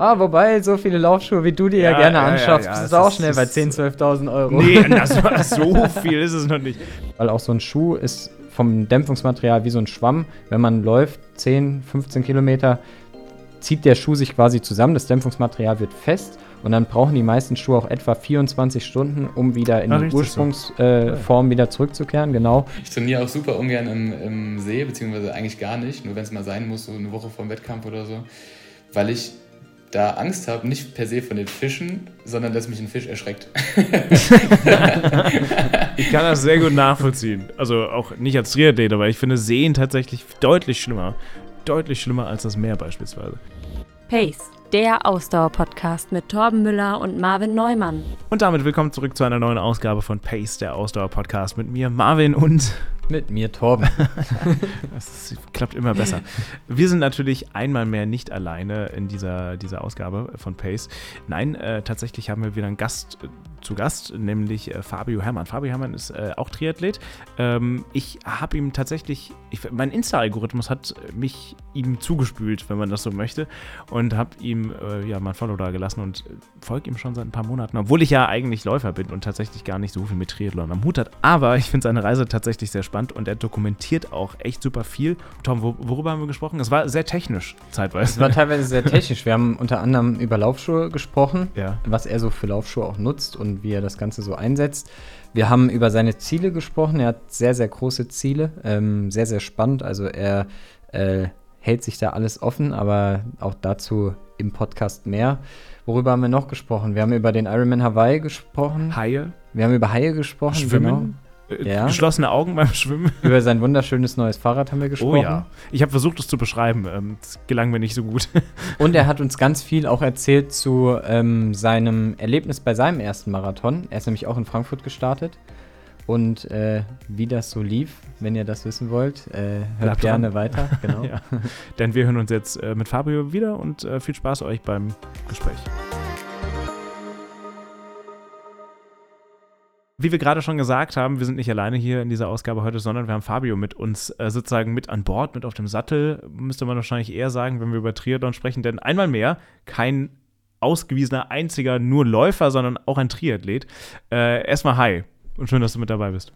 Ah, wobei, so viele Laufschuhe, wie du dir ja, ja gerne anschaffst, ja, ja, bist du auch schnell bei 10.000, 12.000 Euro. Nee, das, so viel ist es noch nicht. Weil auch so ein Schuh ist vom Dämpfungsmaterial wie so ein Schwamm. Wenn man läuft, 10, 15 Kilometer, zieht der Schuh sich quasi zusammen, das Dämpfungsmaterial wird fest und dann brauchen die meisten Schuhe auch etwa 24 Stunden, um wieder in ja, die Ursprungsform äh, wieder zurückzukehren. Genau. Ich trainiere auch super ungern im, im See, beziehungsweise eigentlich gar nicht, nur wenn es mal sein muss, so eine Woche vor dem Wettkampf oder so, weil ich da Angst habe, nicht per se von den Fischen, sondern dass mich ein Fisch erschreckt. ich kann das sehr gut nachvollziehen. Also auch nicht als Triathlet, aber ich finde Seen tatsächlich deutlich schlimmer. Deutlich schlimmer als das Meer beispielsweise. Pace, der Ausdauer-Podcast mit Torben Müller und Marvin Neumann. Und damit willkommen zurück zu einer neuen Ausgabe von Pace, der Ausdauer-Podcast mit mir, Marvin und mit mir, Torben. das klappt immer besser. Wir sind natürlich einmal mehr nicht alleine in dieser, dieser Ausgabe von Pace. Nein, äh, tatsächlich haben wir wieder einen Gast äh, zu Gast, nämlich äh, Fabio Herrmann. Fabio Herrmann ist äh, auch Triathlet. Ähm, ich habe ihm tatsächlich, ich, mein Insta-Algorithmus hat mich ihm zugespült, wenn man das so möchte, und habe ihm äh, ja mein Follow da gelassen und folge ihm schon seit ein paar Monaten, obwohl ich ja eigentlich Läufer bin und tatsächlich gar nicht so viel mit Triathlon am Hut hat. Aber ich finde seine Reise tatsächlich sehr spannend spannend und er dokumentiert auch echt super viel. Tom, wo, worüber haben wir gesprochen? Es war sehr technisch zeitweise. Es war teilweise sehr technisch. Wir haben unter anderem über Laufschuhe gesprochen, ja. was er so für Laufschuhe auch nutzt und wie er das Ganze so einsetzt. Wir haben über seine Ziele gesprochen. Er hat sehr, sehr große Ziele. Ähm, sehr, sehr spannend. Also er äh, hält sich da alles offen, aber auch dazu im Podcast mehr. Worüber haben wir noch gesprochen? Wir haben über den Ironman Hawaii gesprochen. Haie. Wir haben über Haie gesprochen. Schwimmen. Genau. Äh, ja. geschlossene Augen beim Schwimmen. Über sein wunderschönes neues Fahrrad haben wir gesprochen. Oh ja. Ich habe versucht, es zu beschreiben. Ähm, das gelang mir nicht so gut. Und er hat uns ganz viel auch erzählt zu ähm, seinem Erlebnis bei seinem ersten Marathon. Er ist nämlich auch in Frankfurt gestartet. Und äh, wie das so lief, wenn ihr das wissen wollt, äh, hört Bleibt gerne dran. weiter. Genau. ja. Denn wir hören uns jetzt äh, mit Fabio wieder und äh, viel Spaß euch beim Gespräch. Wie wir gerade schon gesagt haben, wir sind nicht alleine hier in dieser Ausgabe heute, sondern wir haben Fabio mit uns äh, sozusagen mit an Bord, mit auf dem Sattel, müsste man wahrscheinlich eher sagen, wenn wir über Triathlon sprechen, denn einmal mehr kein ausgewiesener einziger nur Läufer, sondern auch ein Triathlet. Äh, erstmal hi und schön, dass du mit dabei bist.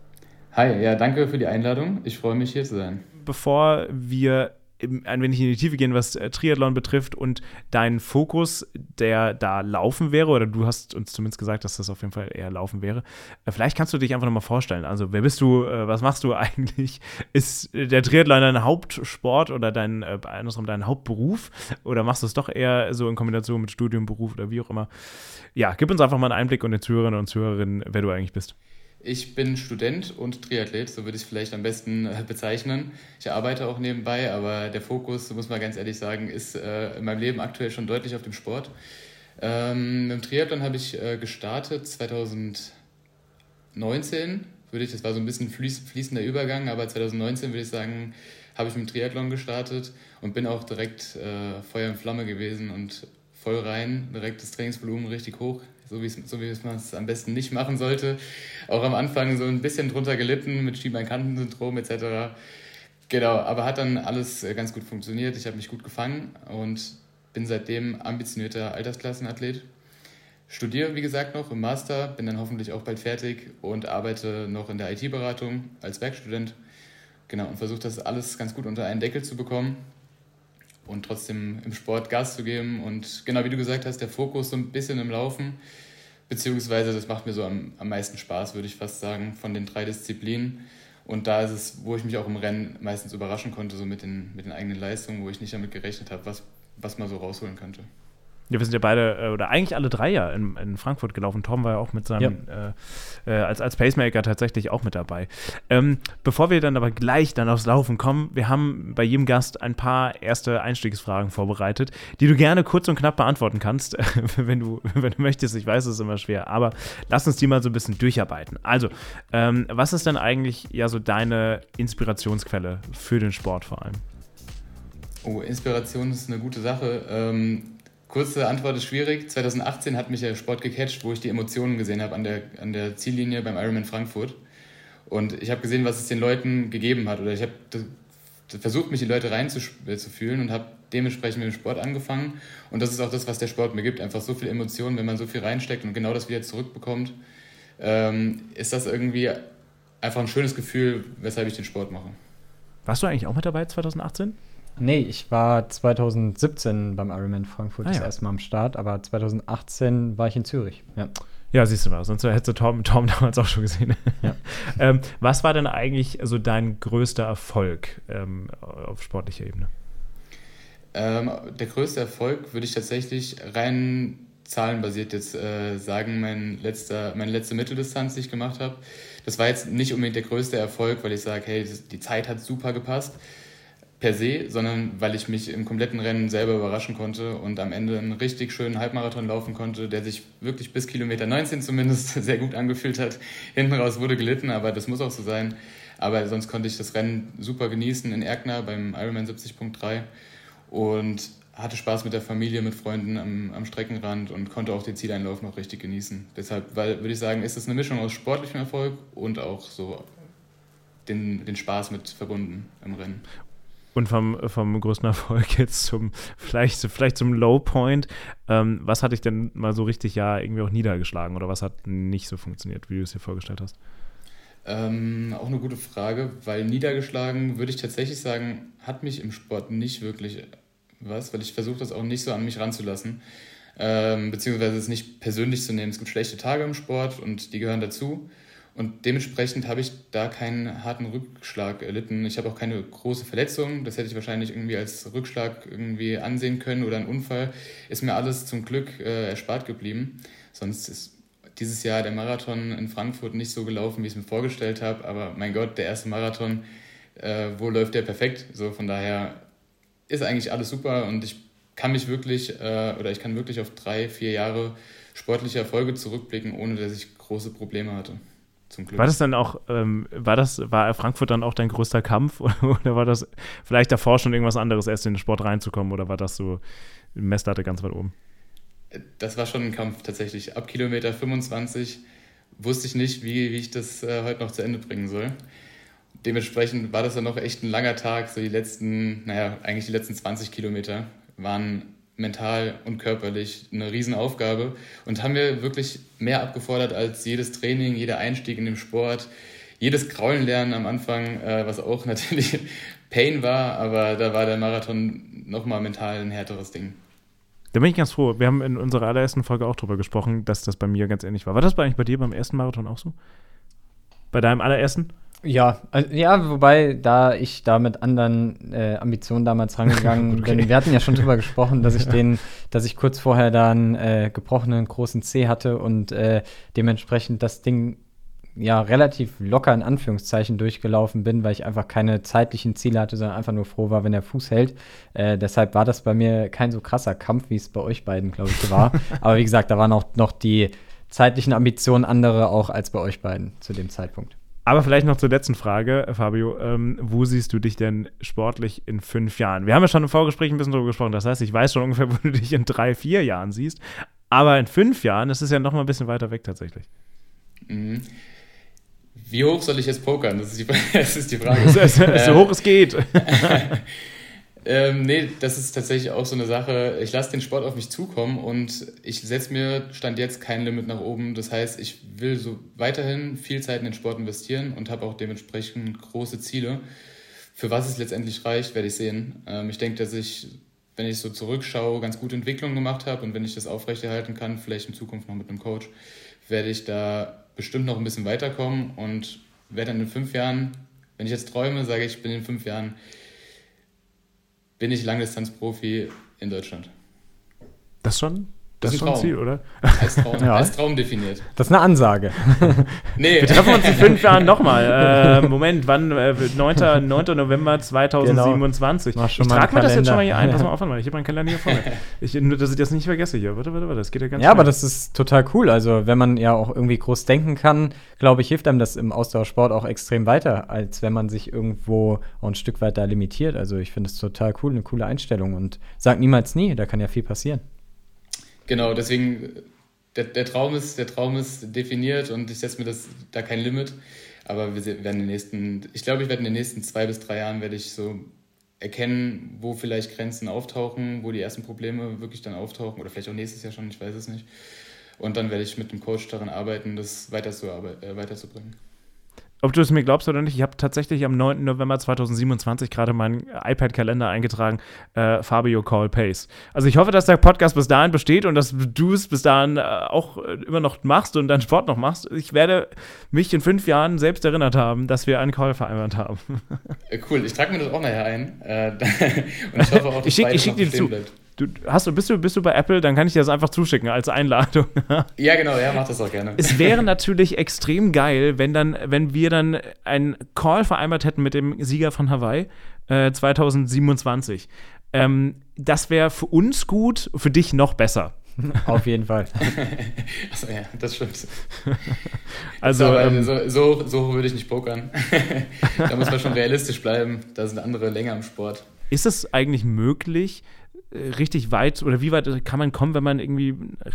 Hi, ja, danke für die Einladung. Ich freue mich hier zu sein. Bevor wir ein wenig in die Tiefe gehen, was äh, Triathlon betrifft und dein Fokus, der da laufen wäre, oder du hast uns zumindest gesagt, dass das auf jeden Fall eher laufen wäre. Äh, vielleicht kannst du dich einfach nochmal vorstellen. Also, wer bist du, äh, was machst du eigentlich? Ist der Triathlon dein Hauptsport oder dein, andersrum dein Hauptberuf? Oder machst du es doch eher so in Kombination mit Studium, Beruf oder wie auch immer? Ja, gib uns einfach mal einen Einblick und den Zuhörerinnen und Zuhörerinnen, wer du eigentlich bist. Ich bin Student und Triathlet, so würde ich es vielleicht am besten äh, bezeichnen. Ich arbeite auch nebenbei, aber der Fokus, muss man ganz ehrlich sagen, ist äh, in meinem Leben aktuell schon deutlich auf dem Sport. Ähm, Im Triathlon habe ich äh, gestartet 2019, würde ich, das war so ein bisschen fließ, fließender Übergang, aber 2019 würde ich sagen, habe ich mit dem Triathlon gestartet und bin auch direkt Feuer und Flamme gewesen und voll rein, direkt das Trainingsvolumen richtig hoch so wie, so man es am besten nicht machen sollte. Auch am Anfang so ein bisschen drunter gelitten mit Schienbeinkantensyndrom etc. Genau, aber hat dann alles äh, ganz gut funktioniert. Ich habe mich gut gefangen und bin seitdem ambitionierter Altersklassenathlet. Studiere, wie gesagt, noch im Master, bin dann hoffentlich auch bald fertig und arbeite noch in der IT-Beratung als Werkstudent. Genau, und versuche das alles ganz gut unter einen Deckel zu bekommen und trotzdem im Sport Gas zu geben. Und genau wie du gesagt hast, der Fokus so ein bisschen im Laufen, beziehungsweise das macht mir so am, am meisten Spaß, würde ich fast sagen, von den drei Disziplinen. Und da ist es, wo ich mich auch im Rennen meistens überraschen konnte, so mit den, mit den eigenen Leistungen, wo ich nicht damit gerechnet habe, was, was man so rausholen könnte. Ja, wir sind ja beide, äh, oder eigentlich alle drei ja in, in Frankfurt gelaufen. Tom war ja auch mit seinem, ja. äh, äh, als, als Pacemaker tatsächlich auch mit dabei. Ähm, bevor wir dann aber gleich dann aufs Laufen kommen, wir haben bei jedem Gast ein paar erste Einstiegsfragen vorbereitet, die du gerne kurz und knapp beantworten kannst, wenn, du, wenn du möchtest. Ich weiß, es ist immer schwer, aber lass uns die mal so ein bisschen durcharbeiten. Also, ähm, was ist denn eigentlich ja so deine Inspirationsquelle für den Sport vor allem? Oh, Inspiration ist eine gute Sache. Ähm, Kurze Antwort ist schwierig. 2018 hat mich der Sport gecatcht, wo ich die Emotionen gesehen habe an der, an der Ziellinie beim Ironman Frankfurt. Und ich habe gesehen, was es den Leuten gegeben hat. Oder ich habe versucht, mich in Leute reinzufühlen und habe dementsprechend mit dem Sport angefangen. Und das ist auch das, was der Sport mir gibt. Einfach so viel Emotionen, wenn man so viel reinsteckt und genau das wieder zurückbekommt, ähm, ist das irgendwie einfach ein schönes Gefühl, weshalb ich den Sport mache. Warst du eigentlich auch mit dabei 2018? Nee, ich war 2017 beim Ironman Frankfurt ah, das erste Mal am Start, aber 2018 war ich in Zürich. Ja. Ja, siehst du mal, sonst hättest du Tom, Tom damals auch schon gesehen. Ja. ähm, was war denn eigentlich so dein größter Erfolg ähm, auf sportlicher Ebene? Ähm, der größte Erfolg würde ich tatsächlich rein zahlenbasiert jetzt äh, sagen, mein letzter, meine letzte Mitteldistanz, die ich gemacht habe. Das war jetzt nicht unbedingt der größte Erfolg, weil ich sage, hey, die Zeit hat super gepasst per se, sondern weil ich mich im kompletten Rennen selber überraschen konnte und am Ende einen richtig schönen Halbmarathon laufen konnte, der sich wirklich bis Kilometer 19 zumindest sehr gut angefühlt hat. Hinten raus wurde gelitten, aber das muss auch so sein. Aber sonst konnte ich das Rennen super genießen in Erkner beim Ironman 70.3 und hatte Spaß mit der Familie, mit Freunden am, am, Streckenrand und konnte auch den Zieleinlauf noch richtig genießen. Deshalb weil, würde ich sagen, ist es eine Mischung aus sportlichem Erfolg und auch so den, den Spaß mit verbunden im Rennen. Und vom, vom größten Erfolg jetzt zum, vielleicht, vielleicht zum Low Point. Ähm, was hat dich denn mal so richtig ja irgendwie auch niedergeschlagen oder was hat nicht so funktioniert, wie du es dir vorgestellt hast? Ähm, auch eine gute Frage, weil niedergeschlagen würde ich tatsächlich sagen, hat mich im Sport nicht wirklich was, weil ich versuche das auch nicht so an mich ranzulassen, ähm, beziehungsweise es nicht persönlich zu nehmen. Es gibt schlechte Tage im Sport und die gehören dazu. Und dementsprechend habe ich da keinen harten Rückschlag erlitten. Ich habe auch keine große Verletzung. Das hätte ich wahrscheinlich irgendwie als Rückschlag irgendwie ansehen können oder ein Unfall. Ist mir alles zum Glück äh, erspart geblieben. Sonst ist dieses Jahr der Marathon in Frankfurt nicht so gelaufen, wie ich es mir vorgestellt habe. Aber mein Gott, der erste Marathon, äh, wo läuft der perfekt? So von daher ist eigentlich alles super und ich kann mich wirklich äh, oder ich kann wirklich auf drei, vier Jahre sportliche Erfolge zurückblicken, ohne dass ich große Probleme hatte. Zum Glück. War das dann auch, ähm, war das, war Frankfurt dann auch dein größter Kampf oder war das vielleicht davor schon irgendwas anderes, erst in den Sport reinzukommen oder war das so Messlatte ganz weit oben? Das war schon ein Kampf tatsächlich. Ab Kilometer 25 wusste ich nicht, wie, wie ich das äh, heute noch zu Ende bringen soll. Dementsprechend war das dann noch echt ein langer Tag. So die letzten, naja, eigentlich die letzten 20 Kilometer waren mental und körperlich eine Riesenaufgabe und haben mir wirklich mehr abgefordert als jedes Training, jeder Einstieg in den Sport, jedes Kraulen lernen am Anfang, äh, was auch natürlich Pain war, aber da war der Marathon nochmal mental ein härteres Ding. Da bin ich ganz froh. Wir haben in unserer allerersten Folge auch drüber gesprochen, dass das bei mir ganz ähnlich war. War das eigentlich bei dir beim ersten Marathon auch so? Bei deinem allerersten? Ja, also, ja, wobei da ich da mit anderen äh, Ambitionen damals rangegangen okay. bin. Wir hatten ja schon drüber gesprochen, dass ich den, dass ich kurz vorher dann äh, gebrochenen großen C hatte und äh, dementsprechend das Ding ja relativ locker in Anführungszeichen durchgelaufen bin, weil ich einfach keine zeitlichen Ziele hatte, sondern einfach nur froh war, wenn der Fuß hält. Äh, deshalb war das bei mir kein so krasser Kampf, wie es bei euch beiden, glaube ich, war. Aber wie gesagt, da waren auch noch die zeitlichen Ambitionen andere auch als bei euch beiden zu dem Zeitpunkt. Aber vielleicht noch zur letzten Frage, Fabio. Ähm, wo siehst du dich denn sportlich in fünf Jahren? Wir haben ja schon im Vorgespräch ein bisschen darüber gesprochen. Das heißt, ich weiß schon ungefähr, wo du dich in drei, vier Jahren siehst. Aber in fünf Jahren ist es ja noch mal ein bisschen weiter weg tatsächlich. Mhm. Wie hoch soll ich jetzt pokern? Das ist die, das ist die Frage. so, so hoch es geht. Ähm, nee, das ist tatsächlich auch so eine Sache. Ich lasse den Sport auf mich zukommen und ich setze mir Stand jetzt kein Limit nach oben. Das heißt, ich will so weiterhin viel Zeit in den Sport investieren und habe auch dementsprechend große Ziele. Für was es letztendlich reicht, werde ich sehen. Ähm, ich denke, dass ich, wenn ich so zurückschaue, ganz gute Entwicklungen gemacht habe und wenn ich das aufrechterhalten kann, vielleicht in Zukunft noch mit einem Coach, werde ich da bestimmt noch ein bisschen weiterkommen und werde dann in fünf Jahren, wenn ich jetzt träume, sage ich, ich bin in fünf Jahren bin ich Langdistanzprofi in Deutschland. Das schon? Das, ist schon ein Ziel, oder? Als Traum, ja. als Traum, definiert. Das ist eine Ansage. nee. Wir treffen uns in fünf Jahren nochmal. Äh, Moment, wann? Äh, 9. 9. November 2027. Genau. Ich trage mir das jetzt schon mal hier ein. Pass mal auf, mal. ich habe meinen Kalender hier vor mir. Ich, nur, dass ich das nicht vergesse hier. Warte, warte, warte. Das geht ja ganz Ja, schnell. aber das ist total cool. Also, wenn man ja auch irgendwie groß denken kann, glaube ich, hilft einem das im Ausdauersport auch extrem weiter, als wenn man sich irgendwo auch ein Stück weit da limitiert. Also, ich finde es total cool, eine coole Einstellung und sag niemals nie, da kann ja viel passieren. Genau, deswegen, der, der, Traum ist, der Traum ist definiert und ich setze mir das da kein Limit. Aber wir werden in den nächsten, ich glaube, ich werde in den nächsten zwei bis drei Jahren werde ich so erkennen, wo vielleicht Grenzen auftauchen, wo die ersten Probleme wirklich dann auftauchen oder vielleicht auch nächstes Jahr schon, ich weiß es nicht. Und dann werde ich mit dem Coach daran arbeiten, das äh, weiterzubringen ob du es mir glaubst oder nicht, ich habe tatsächlich am 9. November 2027 gerade meinen iPad-Kalender eingetragen, äh, Fabio Call Pace. Also ich hoffe, dass der Podcast bis dahin besteht und dass du es bis dahin äh, auch äh, immer noch machst und deinen Sport noch machst. Ich werde mich in fünf Jahren selbst erinnert haben, dass wir einen Call vereinbart haben. cool, ich trage mir das auch nachher ein. Äh, und ich hoffe auch, dass ich schicke schick dir zu. Bleibt. Du, hast du, bist, du, bist du bei Apple? Dann kann ich dir das einfach zuschicken als Einladung. ja, genau, ja, mach das auch gerne. Es wäre natürlich extrem geil, wenn, dann, wenn wir dann einen Call vereinbart hätten mit dem Sieger von Hawaii äh, 2027. Ähm, das wäre für uns gut, für dich noch besser. Auf jeden Fall. Achso, ja, das stimmt. Also, Aber, ähm, so, so, so würde ich nicht pokern. da muss man schon realistisch bleiben. Da sind andere länger im Sport. Ist es eigentlich möglich, richtig weit oder wie weit kann man kommen, wenn man irgendwie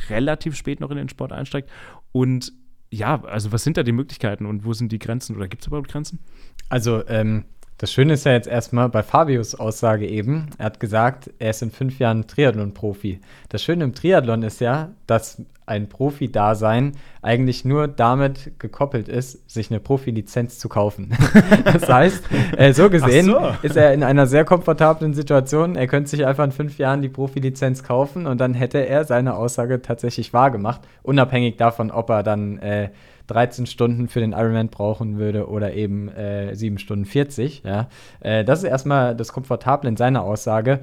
relativ spät noch in den Sport einsteigt? Und ja, also was sind da die Möglichkeiten und wo sind die Grenzen oder gibt es überhaupt Grenzen? Also, ähm, das Schöne ist ja jetzt erstmal bei Fabius Aussage eben, er hat gesagt, er ist in fünf Jahren Triathlon-Profi. Das Schöne im Triathlon ist ja, dass ein Profi-Dasein eigentlich nur damit gekoppelt ist, sich eine Profi-Lizenz zu kaufen. das heißt, äh, so gesehen so. ist er in einer sehr komfortablen Situation. Er könnte sich einfach in fünf Jahren die Profi-Lizenz kaufen und dann hätte er seine Aussage tatsächlich wahrgemacht, unabhängig davon, ob er dann äh, 13 Stunden für den Ironman brauchen würde oder eben äh, 7 Stunden 40. Ja. Äh, das ist erstmal das Komfortable in seiner Aussage.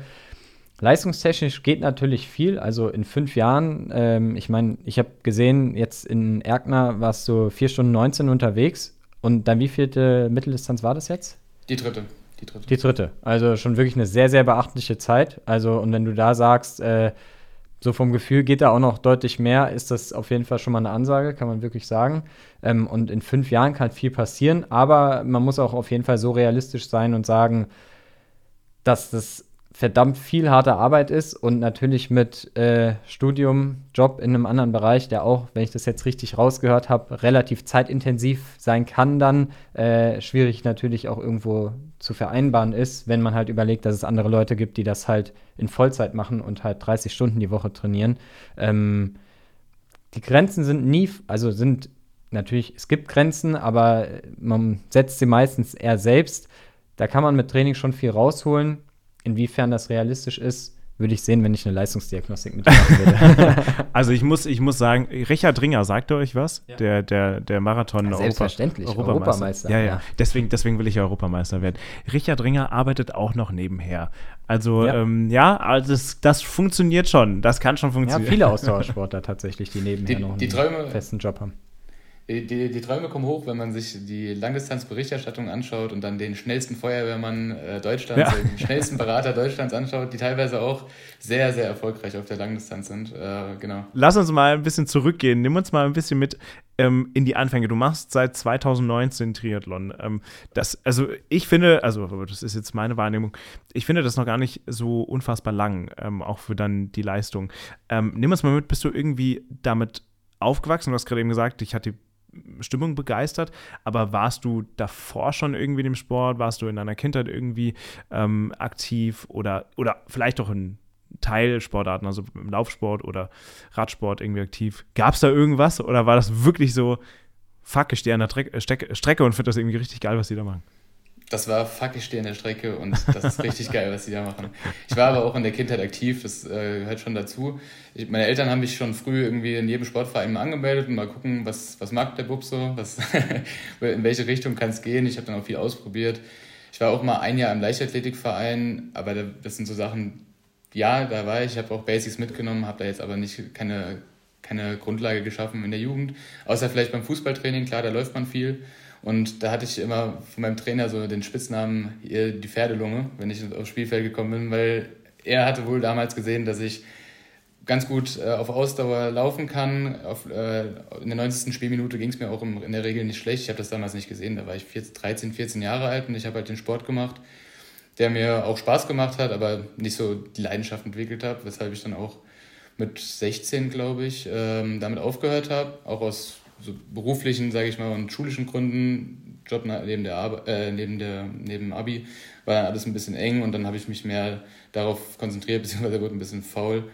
Leistungstechnisch geht natürlich viel. Also in fünf Jahren, ähm, ich meine, ich habe gesehen, jetzt in Erkner warst du 4 Stunden 19 unterwegs. Und dann wie vielte Mitteldistanz war das jetzt? Die dritte. Die dritte. Die dritte. Also schon wirklich eine sehr, sehr beachtliche Zeit. Also, und wenn du da sagst, äh, so vom Gefühl geht da auch noch deutlich mehr, ist das auf jeden Fall schon mal eine Ansage, kann man wirklich sagen. Ähm, und in fünf Jahren kann viel passieren, aber man muss auch auf jeden Fall so realistisch sein und sagen, dass das verdammt viel harte Arbeit ist und natürlich mit äh, Studium, Job in einem anderen Bereich, der auch, wenn ich das jetzt richtig rausgehört habe, relativ zeitintensiv sein kann, dann äh, schwierig natürlich auch irgendwo zu vereinbaren ist, wenn man halt überlegt, dass es andere Leute gibt, die das halt in Vollzeit machen und halt 30 Stunden die Woche trainieren. Ähm, die Grenzen sind nie, also sind natürlich, es gibt Grenzen, aber man setzt sie meistens eher selbst. Da kann man mit Training schon viel rausholen Inwiefern das realistisch ist, würde ich sehen, wenn ich eine Leistungsdiagnostik mitmachen würde. also ich muss, ich muss sagen, Richard Ringer, sagt er euch was? Ja. Der, der, der Marathon ja, Selbstverständlich, Europa, Europameister. Ja, ja, ja. Deswegen, deswegen will ich Europameister werden. Richard Ringer arbeitet auch noch nebenher. Also ja, ähm, ja also das, das funktioniert schon. Das kann schon funktionieren. Ja, viele Ausdauersportler tatsächlich, die nebenher die, noch die einen Träume, festen Job haben. Die, die, die, Träume kommen hoch, wenn man sich die Langdistanzberichterstattung anschaut und dann den schnellsten Feuerwehrmann äh, Deutschlands, ja. den schnellsten Berater Deutschlands anschaut, die teilweise auch sehr, sehr erfolgreich auf der Langdistanz sind. Äh, genau. Lass uns mal ein bisschen zurückgehen. Nimm uns mal ein bisschen mit ähm, in die Anfänge. Du machst seit 2019 Triathlon. Ähm, das, also ich finde, also das ist jetzt meine Wahrnehmung, ich finde das noch gar nicht so unfassbar lang, ähm, auch für dann die Leistung. Ähm, nimm uns mal mit, bist du irgendwie damit aufgewachsen? Du hast gerade eben gesagt, ich hatte Stimmung begeistert, aber warst du davor schon irgendwie dem Sport? Warst du in deiner Kindheit irgendwie ähm, aktiv oder, oder vielleicht auch in Teilsportarten, also im Laufsport oder Radsport irgendwie aktiv? Gab es da irgendwas oder war das wirklich so, fuck, ich stehe an der Tre Strecke und finde das irgendwie richtig geil, was die da machen? Das war fuck, ich stehe in der Strecke und das ist richtig geil, was sie da machen. Ich war aber auch in der Kindheit aktiv, das äh, gehört schon dazu. Ich, meine Eltern haben mich schon früh irgendwie in jedem Sportverein mal angemeldet und mal gucken, was, was mag der Bub so, was, in welche Richtung kann es gehen. Ich habe dann auch viel ausprobiert. Ich war auch mal ein Jahr im Leichtathletikverein, aber das sind so Sachen, ja, da war ich, ich habe auch Basics mitgenommen, habe da jetzt aber nicht keine, keine Grundlage geschaffen in der Jugend. Außer vielleicht beim Fußballtraining, klar, da läuft man viel. Und da hatte ich immer von meinem Trainer so den Spitznamen die Pferdelunge, wenn ich aufs Spielfeld gekommen bin, weil er hatte wohl damals gesehen, dass ich ganz gut äh, auf Ausdauer laufen kann. Auf, äh, in der 90. Spielminute ging es mir auch im, in der Regel nicht schlecht. Ich habe das damals nicht gesehen. Da war ich 14, 13, 14 Jahre alt und ich habe halt den Sport gemacht, der mir auch Spaß gemacht hat, aber nicht so die Leidenschaft entwickelt habe, weshalb ich dann auch mit 16, glaube ich, ähm, damit aufgehört habe. Auch aus so beruflichen, sage ich mal, und schulischen Gründen, Job neben der Ar äh, neben der neben Abi, war dann alles ein bisschen eng und dann habe ich mich mehr darauf konzentriert, beziehungsweise wurde ein bisschen faul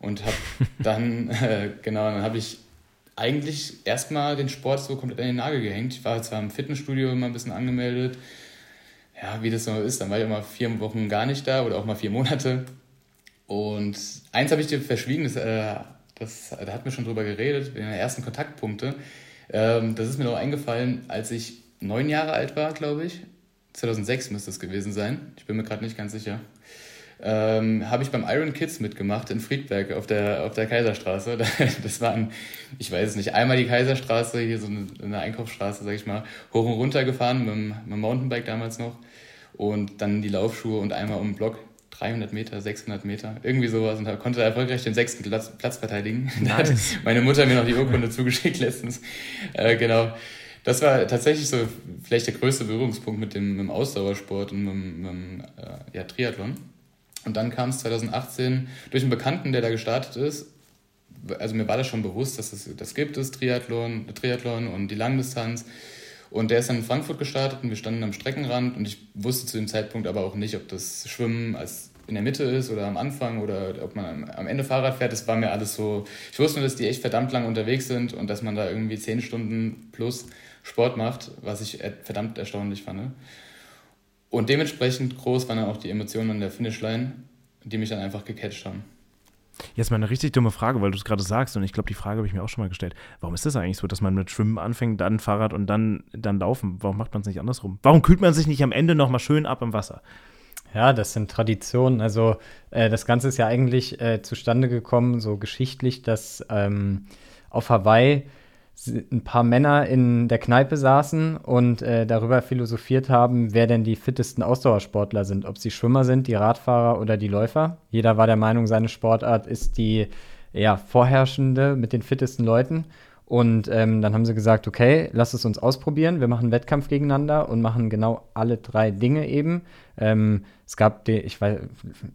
und habe dann, äh, genau, dann habe ich eigentlich erstmal den Sport so komplett an den Nagel gehängt. Ich war zwar im Fitnessstudio immer ein bisschen angemeldet, ja, wie das so ist, dann war ich immer vier Wochen gar nicht da oder auch mal vier Monate. Und eins habe ich dir verschwiegen, das, äh, das, da hat mir schon drüber geredet, in den ersten Kontaktpunkte. Ähm, das ist mir noch eingefallen, als ich neun Jahre alt war, glaube ich. 2006 müsste es gewesen sein. Ich bin mir gerade nicht ganz sicher ähm, habe ich beim Iron Kids mitgemacht in Friedberg auf der, auf der Kaiserstraße. Das waren, ich weiß es nicht, einmal die Kaiserstraße, hier so eine, eine Einkaufsstraße, sag ich mal, hoch und runter gefahren mit dem, mit dem Mountainbike damals noch und dann die Laufschuhe und einmal um den Block 300 Meter, 600 Meter, irgendwie sowas und konnte erfolgreich den sechsten Platz, Platz verteidigen. Nice. meine Mutter mir noch die Urkunde zugeschickt letztens. Äh, genau. Das war tatsächlich so vielleicht der größte Berührungspunkt mit dem, mit dem Ausdauersport und mit, mit dem äh, ja, Triathlon. Und dann kam es 2018 durch einen Bekannten, der da gestartet ist. Also mir war das schon bewusst, dass es das gibt, das Triathlon, Triathlon und die Langdistanz. Und der ist dann in Frankfurt gestartet und wir standen am Streckenrand und ich wusste zu dem Zeitpunkt aber auch nicht, ob das Schwimmen als in der Mitte ist oder am Anfang oder ob man am Ende Fahrrad fährt. Das war mir alles so. Ich wusste nur, dass die echt verdammt lang unterwegs sind und dass man da irgendwie zehn Stunden plus Sport macht, was ich verdammt erstaunlich fand. Und dementsprechend groß waren dann auch die Emotionen an der Finishline, die mich dann einfach gecatcht haben. Jetzt mal eine richtig dumme Frage, weil du es gerade sagst und ich glaube, die Frage habe ich mir auch schon mal gestellt. Warum ist das eigentlich so, dass man mit Schwimmen anfängt, dann Fahrrad und dann, dann Laufen? Warum macht man es nicht andersrum? Warum kühlt man sich nicht am Ende nochmal schön ab im Wasser? Ja, das sind Traditionen. Also äh, das Ganze ist ja eigentlich äh, zustande gekommen, so geschichtlich, dass ähm, auf Hawaii ein paar Männer in der Kneipe saßen und äh, darüber philosophiert haben, wer denn die fittesten Ausdauersportler sind, ob sie Schwimmer sind, die Radfahrer oder die Läufer. Jeder war der Meinung, seine Sportart ist die ja, vorherrschende mit den fittesten Leuten. Und ähm, dann haben sie gesagt, okay, lass es uns ausprobieren. Wir machen einen Wettkampf gegeneinander und machen genau alle drei Dinge eben. Ähm, es gab, die, ich weiß,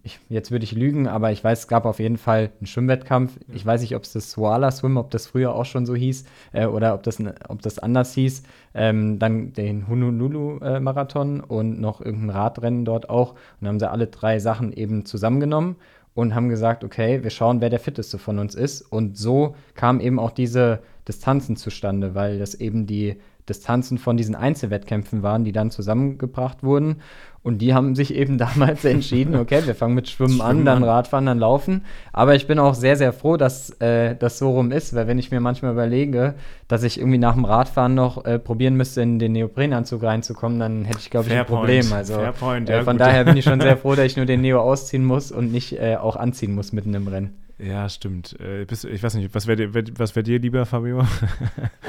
ich, jetzt würde ich lügen, aber ich weiß, es gab auf jeden Fall einen Schwimmwettkampf. Ich weiß nicht, ob es das Swala Swim, ob das früher auch schon so hieß äh, oder ob das, ob das anders hieß. Ähm, dann den Honolulu-Marathon äh, und noch irgendein Radrennen dort auch. Und dann haben sie alle drei Sachen eben zusammengenommen und haben gesagt, okay, wir schauen, wer der fitteste von uns ist. Und so kam eben auch diese Distanzen zustande, weil das eben die Distanzen von diesen Einzelwettkämpfen waren, die dann zusammengebracht wurden. Und die haben sich eben damals entschieden, okay, wir fangen mit Schwimmen, Schwimmen an, dann Radfahren, dann Laufen. Aber ich bin auch sehr, sehr froh, dass äh, das so rum ist, weil wenn ich mir manchmal überlege, dass ich irgendwie nach dem Radfahren noch äh, probieren müsste, in den Neoprenanzug reinzukommen, dann hätte ich, glaube ich, ein Problem. Also Fairpoint, ja, äh, von gut. daher bin ich schon sehr froh, dass ich nur den Neo ausziehen muss und nicht äh, auch anziehen muss mitten im Rennen. Ja, stimmt. Äh, ich weiß nicht, was wäre dir, wär dir lieber, Fabio?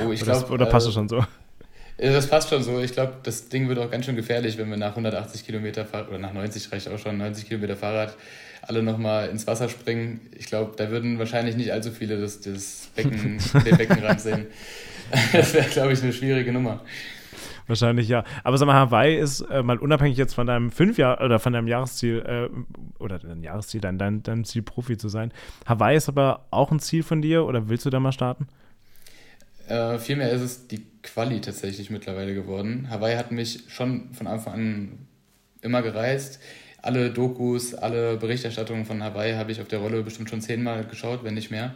Oh, ich glaube. Oder passt äh, schon so? Das passt schon so. Ich glaube, das Ding wird auch ganz schön gefährlich, wenn wir nach 180 Kilometer Fahrrad, oder nach 90 reicht auch schon, 90 Kilometer Fahrrad alle nochmal ins Wasser springen. Ich glaube, da würden wahrscheinlich nicht allzu viele das, das Becken, den Beckenrand sehen. Das wäre, glaube ich, eine schwierige Nummer. Wahrscheinlich ja. Aber sag mal, Hawaii ist äh, mal unabhängig jetzt von deinem fünf Jahr oder von deinem Jahresziel äh, oder dein Jahresziel, dein, dein, deinem Ziel Profi zu sein. Hawaii ist aber auch ein Ziel von dir oder willst du da mal starten? Äh, vielmehr ist es die Quali tatsächlich mittlerweile geworden. Hawaii hat mich schon von Anfang an immer gereist. Alle Dokus, alle Berichterstattungen von Hawaii habe ich auf der Rolle bestimmt schon zehnmal geschaut, wenn nicht mehr.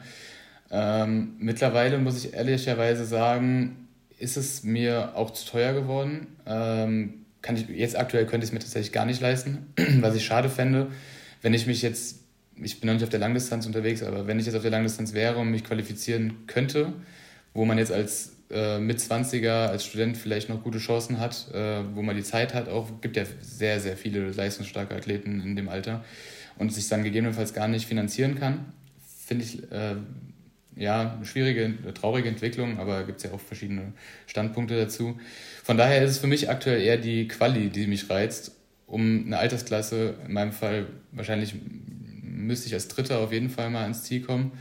Ähm, mittlerweile muss ich ehrlicherweise sagen, ist es mir auch zu teuer geworden. Ähm, kann ich, jetzt aktuell könnte ich es mir tatsächlich gar nicht leisten, was ich schade fände, wenn ich mich jetzt, ich bin noch nicht auf der Langdistanz unterwegs, aber wenn ich jetzt auf der Langdistanz wäre und mich qualifizieren könnte, wo man jetzt als äh, Mitzwanziger, als Student vielleicht noch gute Chancen hat, äh, wo man die Zeit hat, auch gibt ja sehr, sehr viele leistungsstarke Athleten in dem Alter und sich dann gegebenenfalls gar nicht finanzieren kann, finde ich äh, ja schwierige, traurige Entwicklung, aber gibt es ja auch verschiedene Standpunkte dazu. Von daher ist es für mich aktuell eher die Quali, die mich reizt, um eine Altersklasse, in meinem Fall wahrscheinlich müsste ich als Dritter auf jeden Fall mal ins Ziel kommen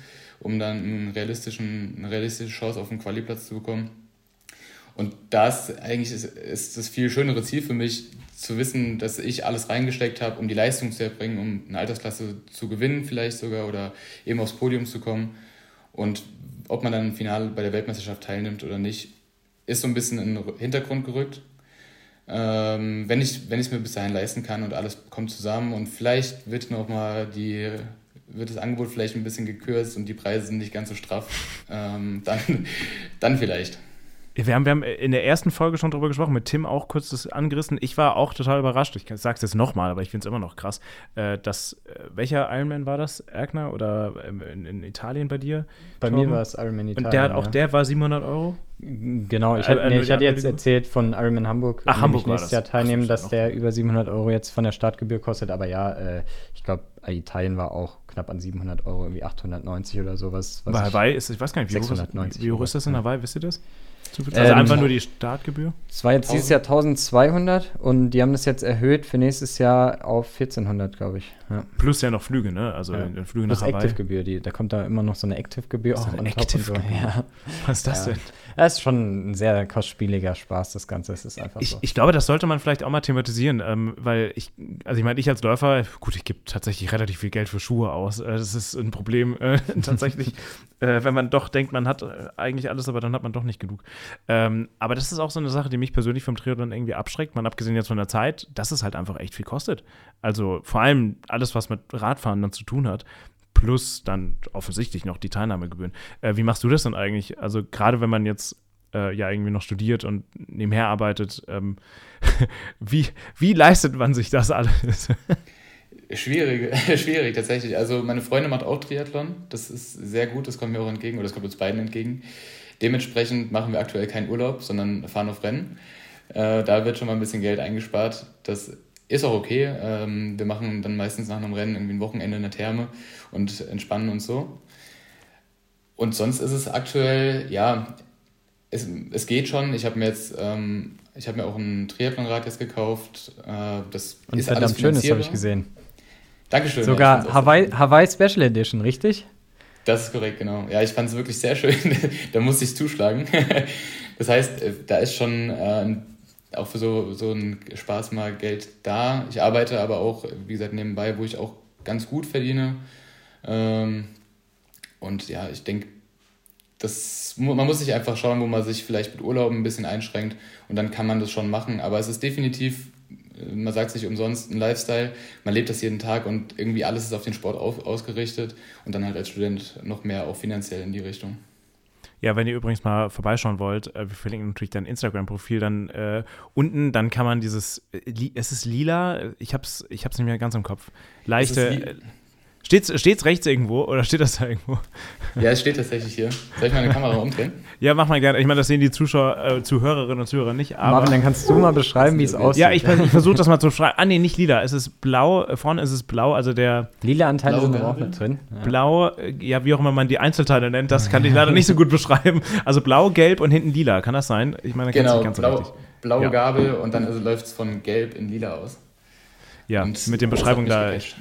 um dann einen realistischen, eine realistische Chance auf einen Qualiplatz zu bekommen. Und das eigentlich ist, ist das viel schönere Ziel für mich, zu wissen, dass ich alles reingesteckt habe, um die Leistung zu erbringen, um eine Altersklasse zu gewinnen vielleicht sogar oder eben aufs Podium zu kommen. Und ob man dann im Finale bei der Weltmeisterschaft teilnimmt oder nicht, ist so ein bisschen in den Hintergrund gerückt. Ähm, wenn ich es mir bis dahin leisten kann und alles kommt zusammen und vielleicht wird noch mal die wird das Angebot vielleicht ein bisschen gekürzt und die Preise sind nicht ganz so straff, ähm, dann, dann vielleicht. Wir haben, wir haben in der ersten Folge schon drüber gesprochen, mit Tim auch kurz das angerissen. Ich war auch total überrascht. Ich sage es jetzt nochmal, aber ich finde es immer noch krass. Äh, dass, äh, welcher Ironman war das? Erkner oder ähm, in, in Italien bei dir? Bei Torben? mir war es Ironman Italien. Und der, ja. auch der war 700 Euro? Genau, ich, äh, nee, ich hatte jetzt erzählt von Ironman Hamburg. Ach, Hamburg war nächstes Jahr teilnehmen, dass der über 700 Euro jetzt von der Startgebühr kostet. Aber ja, äh, ich glaube, Italien war auch knapp an 700 Euro, irgendwie 890 oder sowas. Bei Hawaii ist, ich weiß gar nicht, wie, 690 hoch, ist, wie hoch ist das in Hawaii, wisst ihr das? Also ähm, einfach nur die Startgebühr? Es war jetzt dieses Jahr 1200 und die haben das jetzt erhöht für nächstes Jahr auf 1400, glaube ich. Ja. Plus ja noch Flüge, ne? Also ja. Flüge nach Plus Active-Gebühr, da kommt da immer noch so eine Active-Gebühr auch eine Active so. ja. Was ist das ja. denn? Das ist schon ein sehr kostspieliger Spaß, das Ganze. Es ist einfach ich, so. Ich glaube, das sollte man vielleicht auch mal thematisieren, ähm, weil ich, also ich meine, ich als Läufer, gut, ich gebe tatsächlich relativ viel Geld für Schuhe aus. Äh, das ist ein Problem äh, tatsächlich, äh, wenn man doch denkt, man hat äh, eigentlich alles, aber dann hat man doch nicht genug. Ähm, aber das ist auch so eine Sache, die mich persönlich vom Triathlon irgendwie abschreckt. Man abgesehen jetzt von der Zeit, dass es halt einfach echt viel kostet. Also vor allem alles, was mit Radfahren dann zu tun hat plus dann offensichtlich noch die Teilnahmegebühren. Äh, wie machst du das denn eigentlich? Also gerade wenn man jetzt äh, ja irgendwie noch studiert und nebenher arbeitet, ähm, wie, wie leistet man sich das alles? Schwierig, schwierig tatsächlich. Also meine Freundin macht auch Triathlon. Das ist sehr gut, das kommt mir auch entgegen oder das kommt uns beiden entgegen. Dementsprechend machen wir aktuell keinen Urlaub, sondern fahren auf Rennen. Äh, da wird schon mal ein bisschen Geld eingespart. Das ist auch okay. Ähm, wir machen dann meistens nach einem Rennen irgendwie ein Wochenende in der Therme und entspannen uns so. Und sonst ist es aktuell, ja, es, es geht schon. Ich habe mir jetzt, ähm, ich habe mir auch ein Triathlonrad jetzt gekauft. Äh, das und ist verdammt schön, das habe ich gesehen. Dankeschön. Sogar ja, Hawaii, Hawaii Special Edition, richtig? Das ist korrekt, genau. Ja, ich fand es wirklich sehr schön. da musste ich zuschlagen. das heißt, äh, da ist schon äh, ein auch für so, so einen Spaß mal Geld da. Ich arbeite aber auch, wie gesagt, nebenbei, wo ich auch ganz gut verdiene. Ähm, und ja, ich denke, das, man muss sich einfach schauen, wo man sich vielleicht mit Urlauben ein bisschen einschränkt und dann kann man das schon machen. Aber es ist definitiv, man sagt sich umsonst, ein Lifestyle. Man lebt das jeden Tag und irgendwie alles ist auf den Sport auf, ausgerichtet und dann halt als Student noch mehr auch finanziell in die Richtung. Ja, wenn ihr übrigens mal vorbeischauen wollt, äh, wir verlinken natürlich dein Instagram-Profil dann äh, unten, dann kann man dieses, äh, es ist lila, ich hab's, ich hab's nicht mehr ganz im Kopf. Leichte, Steht's, steht's rechts irgendwo oder steht das da irgendwo? Ja, es steht tatsächlich hier. Soll ich meine Kamera umdrehen? Ja, mach mal gerne. Ich meine, das sehen die Zuschauer, äh, Zuhörerinnen und Zuhörer nicht. Aber Marvin, dann kannst du mal beschreiben, wie es aussieht. Ja, ich, ich versuche das mal zu beschreiben. Ah, nee, nicht lila. Es ist blau. Vorne ist es blau, also der. Lila Anteile Blau sind auch mit drin. Ja. Blau, äh, ja, wie auch immer man die Einzelteile nennt, das kann ich leider nicht so gut beschreiben. Also blau, gelb und hinten lila. Kann das sein? Ich meine, genau, ganz blau, so blaue ja. Gabel und dann also läuft es von gelb in lila aus. Ja, und mit den Beschreibungen da. Ich,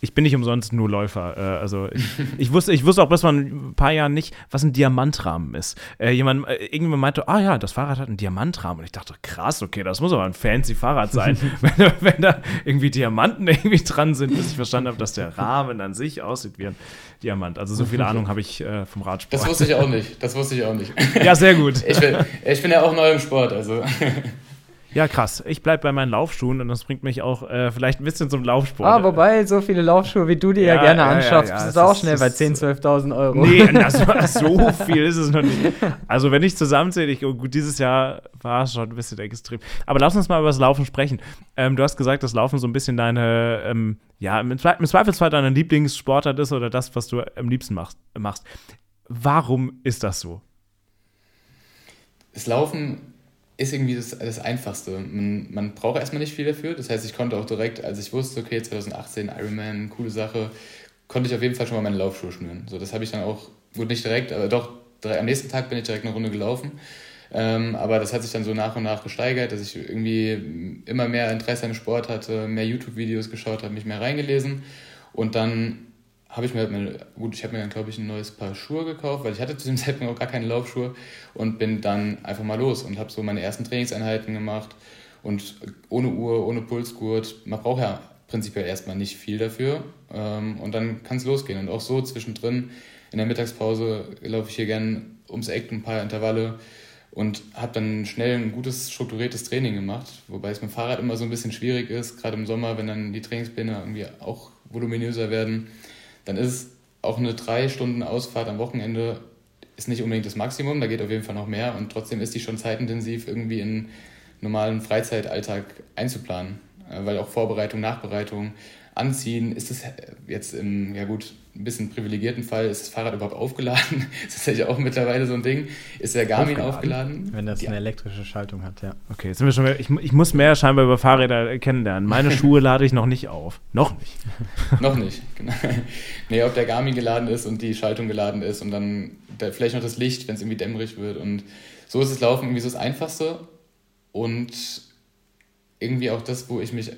ich bin nicht umsonst nur Läufer. Äh, also ich, ich, wusste, ich wusste auch bis vor ein paar Jahren nicht, was ein Diamantrahmen ist. Äh, jemand, äh, irgendjemand meinte, ah ja, das Fahrrad hat einen Diamantrahmen. Und ich dachte, krass, okay, das muss aber ein fancy Fahrrad sein, wenn, wenn, da irgendwie Diamanten irgendwie dran sind, bis ich verstanden habe, dass der Rahmen an sich aussieht wie ein Diamant. Also so viel Ahnung habe ich äh, vom Radsport. Das wusste ich auch nicht. Das wusste ich auch nicht. Ja, sehr gut. Ich bin, ich bin ja auch neu im Sport, also. Ja, krass. Ich bleibe bei meinen Laufschuhen und das bringt mich auch äh, vielleicht ein bisschen zum Laufsport. Ah, wobei, so viele Laufschuhe, wie du dir ja, ja gerne ja, anschaffst, ja, ja. ist auch schnell bei 10.000, 12.000 Euro. Nee, das war, so viel ist es noch nicht. Also, wenn ich zusammenzähle, ich, oh, gut, dieses Jahr war es schon ein bisschen extrem. Aber lass uns mal über das Laufen sprechen. Ähm, du hast gesagt, dass Laufen so ein bisschen deine, ähm, ja, im, Zweifelsfall deine Lieblingssportart ist oder das, was du am liebsten machst. machst. Warum ist das so? Das Laufen ist irgendwie das, das Einfachste. Man, man braucht erstmal nicht viel dafür. Das heißt, ich konnte auch direkt, als ich wusste, okay, 2018 Ironman, coole Sache, konnte ich auf jeden Fall schon mal meine Laufschuhe schnüren. So, das habe ich dann auch, gut nicht direkt, aber doch, am nächsten Tag bin ich direkt eine Runde gelaufen. Ähm, aber das hat sich dann so nach und nach gesteigert, dass ich irgendwie immer mehr Interesse an Sport hatte, mehr YouTube-Videos geschaut habe, mich mehr reingelesen. Und dann habe ich mir halt meine, gut, ich habe mir dann, glaube ich, ein neues Paar Schuhe gekauft, weil ich hatte zu dem Zeitpunkt auch gar keine Laufschuhe und bin dann einfach mal los und habe so meine ersten Trainingseinheiten gemacht und ohne Uhr, ohne Pulsgurt. Man braucht ja prinzipiell erstmal nicht viel dafür ähm, und dann kann es losgehen und auch so zwischendrin in der Mittagspause laufe ich hier gern ums Eck ein paar Intervalle und habe dann schnell ein gutes strukturiertes Training gemacht, wobei es mit dem Fahrrad immer so ein bisschen schwierig ist, gerade im Sommer, wenn dann die Trainingspläne irgendwie auch voluminöser werden, dann ist auch eine drei Stunden Ausfahrt am Wochenende ist nicht unbedingt das Maximum, da geht auf jeden Fall noch mehr und trotzdem ist die schon zeitintensiv irgendwie in normalen Freizeitalltag einzuplanen, äh, weil auch Vorbereitung, Nachbereitung, Anziehen, ist es jetzt im, ja gut, ein bisschen privilegierten Fall, ist das Fahrrad überhaupt aufgeladen? ist das ja auch mittlerweile so ein Ding. Ist der Garmin aufgeladen? aufgeladen? Wenn das ja. eine elektrische Schaltung hat, ja. Okay, jetzt sind wir schon mehr, ich, ich muss mehr scheinbar über Fahrräder kennenlernen. Meine Schuhe lade ich noch nicht auf. Noch nicht. noch nicht, genau. Nee, ob der Garmin geladen ist und die Schaltung geladen ist und dann der, vielleicht noch das Licht, wenn es irgendwie dämmerig wird. Und so ist es Laufen irgendwie so das Einfachste und irgendwie auch das, wo ich mich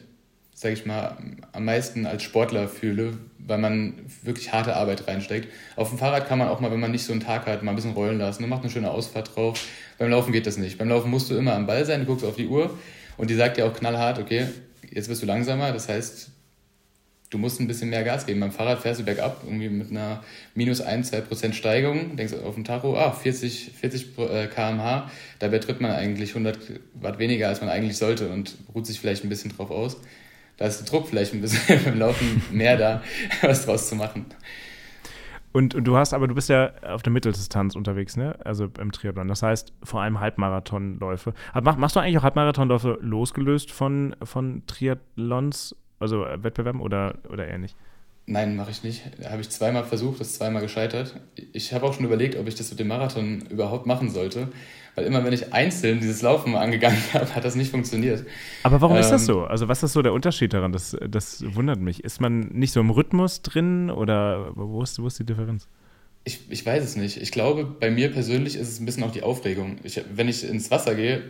sage ich mal, am meisten als Sportler fühle, weil man wirklich harte Arbeit reinsteckt. Auf dem Fahrrad kann man auch mal, wenn man nicht so einen Tag hat, mal ein bisschen rollen lassen und macht eine schöne Ausfahrt drauf. Beim Laufen geht das nicht. Beim Laufen musst du immer am Ball sein, du guckst auf die Uhr und die sagt dir auch knallhart, okay, jetzt wirst du langsamer, das heißt, du musst ein bisschen mehr Gas geben. Beim Fahrrad fährst du bergab, irgendwie mit einer minus 1, 2 Prozent Steigung, denkst auf dem Tacho, ah, 40, 40 km/h, dabei tritt man eigentlich 100 Watt weniger, als man eigentlich sollte und ruht sich vielleicht ein bisschen drauf aus da ist der Druck vielleicht ein bisschen beim Laufen mehr da, was draus zu machen. Und, und, du hast aber, du bist ja auf der Mitteldistanz unterwegs, ne? Also im Triathlon. Das heißt, vor allem Halbmarathonläufe. Aber machst du eigentlich auch Halbmarathonläufe losgelöst von, von Triathlons, also Wettbewerben oder, oder eher nicht? Nein, mache ich nicht. Habe ich zweimal versucht, das ist zweimal gescheitert. Ich habe auch schon überlegt, ob ich das mit dem Marathon überhaupt machen sollte. Weil immer, wenn ich einzeln dieses Laufen angegangen habe, hat das nicht funktioniert. Aber warum ähm, ist das ähm, so? Also, was ist so der Unterschied daran? Das, das wundert mich. Ist man nicht so im Rhythmus drin oder wo ist, wo ist die Differenz? Ich, ich weiß es nicht. Ich glaube, bei mir persönlich ist es ein bisschen auch die Aufregung. Ich, wenn ich ins Wasser gehe,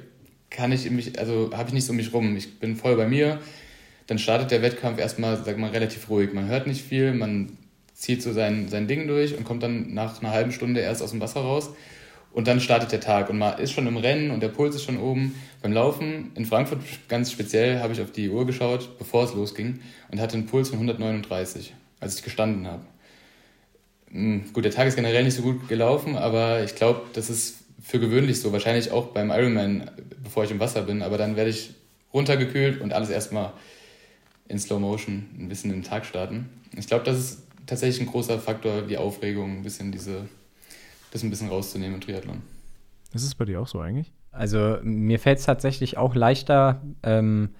kann ich mich, also habe ich nicht so um mich rum. Ich bin voll bei mir. Dann startet der Wettkampf erstmal, sag mal, relativ ruhig. Man hört nicht viel, man zieht so sein, sein Ding durch und kommt dann nach einer halben Stunde erst aus dem Wasser raus. Und dann startet der Tag und man ist schon im Rennen und der Puls ist schon oben. Beim Laufen in Frankfurt ganz speziell habe ich auf die Uhr geschaut, bevor es losging und hatte einen Puls von 139, als ich gestanden habe. Hm, gut, der Tag ist generell nicht so gut gelaufen, aber ich glaube, das ist für gewöhnlich so. Wahrscheinlich auch beim Ironman, bevor ich im Wasser bin. Aber dann werde ich runtergekühlt und alles erstmal in Slow Motion ein bisschen in den Tag starten. Ich glaube, das ist tatsächlich ein großer Faktor, die Aufregung, ein bisschen diese das ein bisschen rauszunehmen im Triathlon. Ist es bei dir auch so eigentlich? Also mir fällt es tatsächlich auch leichter, ähm,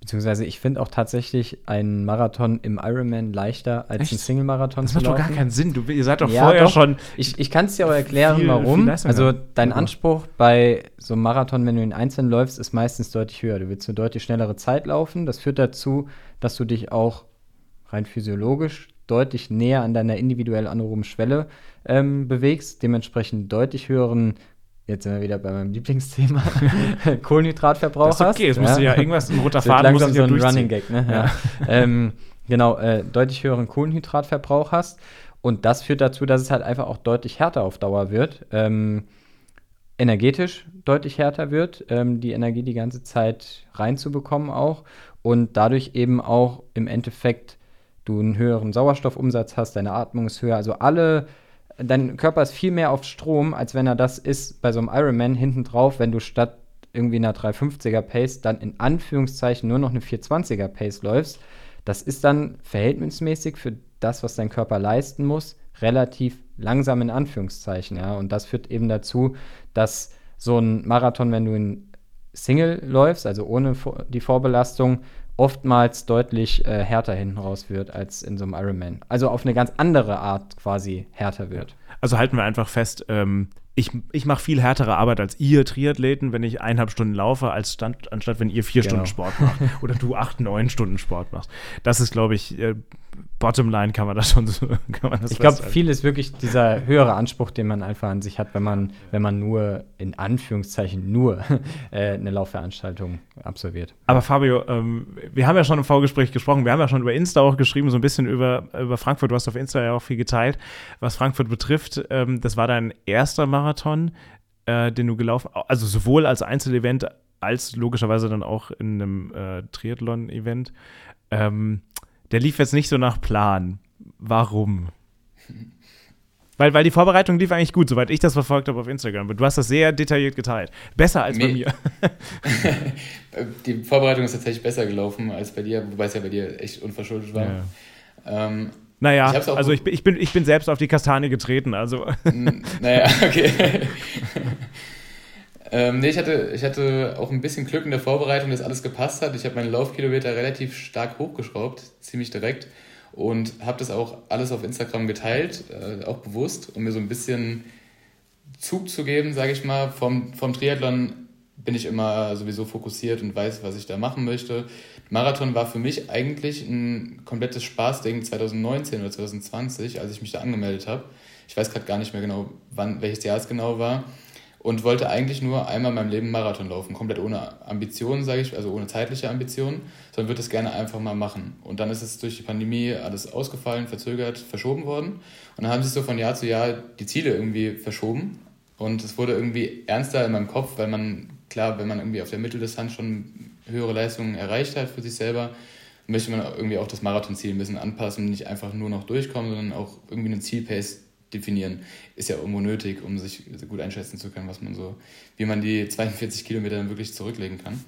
beziehungsweise ich finde auch tatsächlich einen Marathon im Ironman leichter als Echt? ein Single-Marathon zu laufen. Das macht doch gar keinen Sinn. Du, ihr seid doch ja, vorher doch. schon. Ich, ich kann es dir auch erklären, viel, warum. Viel also dein Anspruch bei so einem Marathon, wenn du ihn einzeln läufst, ist meistens deutlich höher. Du willst eine deutlich schnellere Zeit laufen. Das führt dazu, dass du dich auch rein physiologisch deutlich näher an deiner individuell anaeroben Schwelle ähm, bewegst, dementsprechend deutlich höheren jetzt sind wir wieder bei meinem Lieblingsthema, Kohlenhydratverbrauch hast. Okay, jetzt musst du ja irgendwas, ein roter Faden langsam so ein Running Gag, ne? Ja. ähm, genau, äh, deutlich höheren Kohlenhydratverbrauch hast. Und das führt dazu, dass es halt einfach auch deutlich härter auf Dauer wird. Ähm, energetisch deutlich härter wird, ähm, die Energie die ganze Zeit reinzubekommen auch. Und dadurch eben auch im Endeffekt du einen höheren Sauerstoffumsatz hast, deine Atmung ist höher. Also alle, dein Körper ist viel mehr auf Strom, als wenn er das ist bei so einem Ironman hinten drauf, wenn du statt irgendwie einer 350er Pace dann in Anführungszeichen nur noch eine 420er Pace läufst. Das ist dann verhältnismäßig für das, was dein Körper leisten muss, relativ langsam in Anführungszeichen, ja. Und das führt eben dazu, dass so ein Marathon, wenn du in Single läufst, also ohne die Vorbelastung, oftmals deutlich äh, härter hinten raus wird als in so einem Ironman. Also auf eine ganz andere Art quasi härter wird. Also halten wir einfach fest, ähm, ich, ich mache viel härtere Arbeit als ihr Triathleten, wenn ich eineinhalb Stunden laufe, als stand, anstatt wenn ihr vier genau. Stunden Sport macht. Oder du acht, neun Stunden Sport machst. Das ist, glaube ich, äh, Bottomline kann man das schon so. Kann man das ich glaube, viel ist wirklich dieser höhere Anspruch, den man einfach an sich hat, wenn man, wenn man nur, in Anführungszeichen, nur äh, eine Laufveranstaltung absolviert. Aber Fabio, ähm, wir haben ja schon im Vorgespräch gesprochen, wir haben ja schon über Insta auch geschrieben, so ein bisschen über, über Frankfurt. Du hast auf Insta ja auch viel geteilt, was Frankfurt betrifft. Ähm, das war dein erster Marathon, äh, den du gelaufen, also sowohl als Einzelevent als logischerweise dann auch in einem äh, Triathlon-Event. Ähm, der lief jetzt nicht so nach Plan. Warum? Weil, weil die Vorbereitung lief eigentlich gut, soweit ich das verfolgt habe auf Instagram. Du hast das sehr detailliert geteilt. Besser als Me bei mir. die Vorbereitung ist tatsächlich besser gelaufen als bei dir, wobei es ja bei dir echt unverschuldet war. Ja. Ähm, naja, ich also ich bin, ich, bin, ich bin selbst auf die Kastanie getreten, also. Naja, okay. ähm, nee, ich hatte, ich hatte auch ein bisschen Glück in der Vorbereitung, dass alles gepasst hat. Ich habe meine Laufkilometer relativ stark hochgeschraubt, ziemlich direkt. Und habe das auch alles auf Instagram geteilt, äh, auch bewusst, um mir so ein bisschen Zug zu geben, sage ich mal. Vom, vom Triathlon bin ich immer sowieso fokussiert und weiß, was ich da machen möchte. Marathon war für mich eigentlich ein komplettes Spaßding 2019 oder 2020, als ich mich da angemeldet habe. Ich weiß gerade gar nicht mehr genau, wann, welches Jahr es genau war. Und wollte eigentlich nur einmal in meinem Leben Marathon laufen, komplett ohne Ambitionen, sage ich, also ohne zeitliche Ambitionen, sondern würde es gerne einfach mal machen. Und dann ist es durch die Pandemie alles ausgefallen, verzögert, verschoben worden. Und dann haben sich so von Jahr zu Jahr die Ziele irgendwie verschoben. Und es wurde irgendwie ernster in meinem Kopf, weil man, klar, wenn man irgendwie auf der Mitteldistanz schon höhere Leistungen erreicht hat für sich selber, möchte man irgendwie auch das Marathonziel ein bisschen anpassen, nicht einfach nur noch durchkommen, sondern auch irgendwie einen Zielpace definieren. Ist ja irgendwo nötig, um sich gut einschätzen zu können, was man so, wie man die 42 Kilometer dann wirklich zurücklegen kann.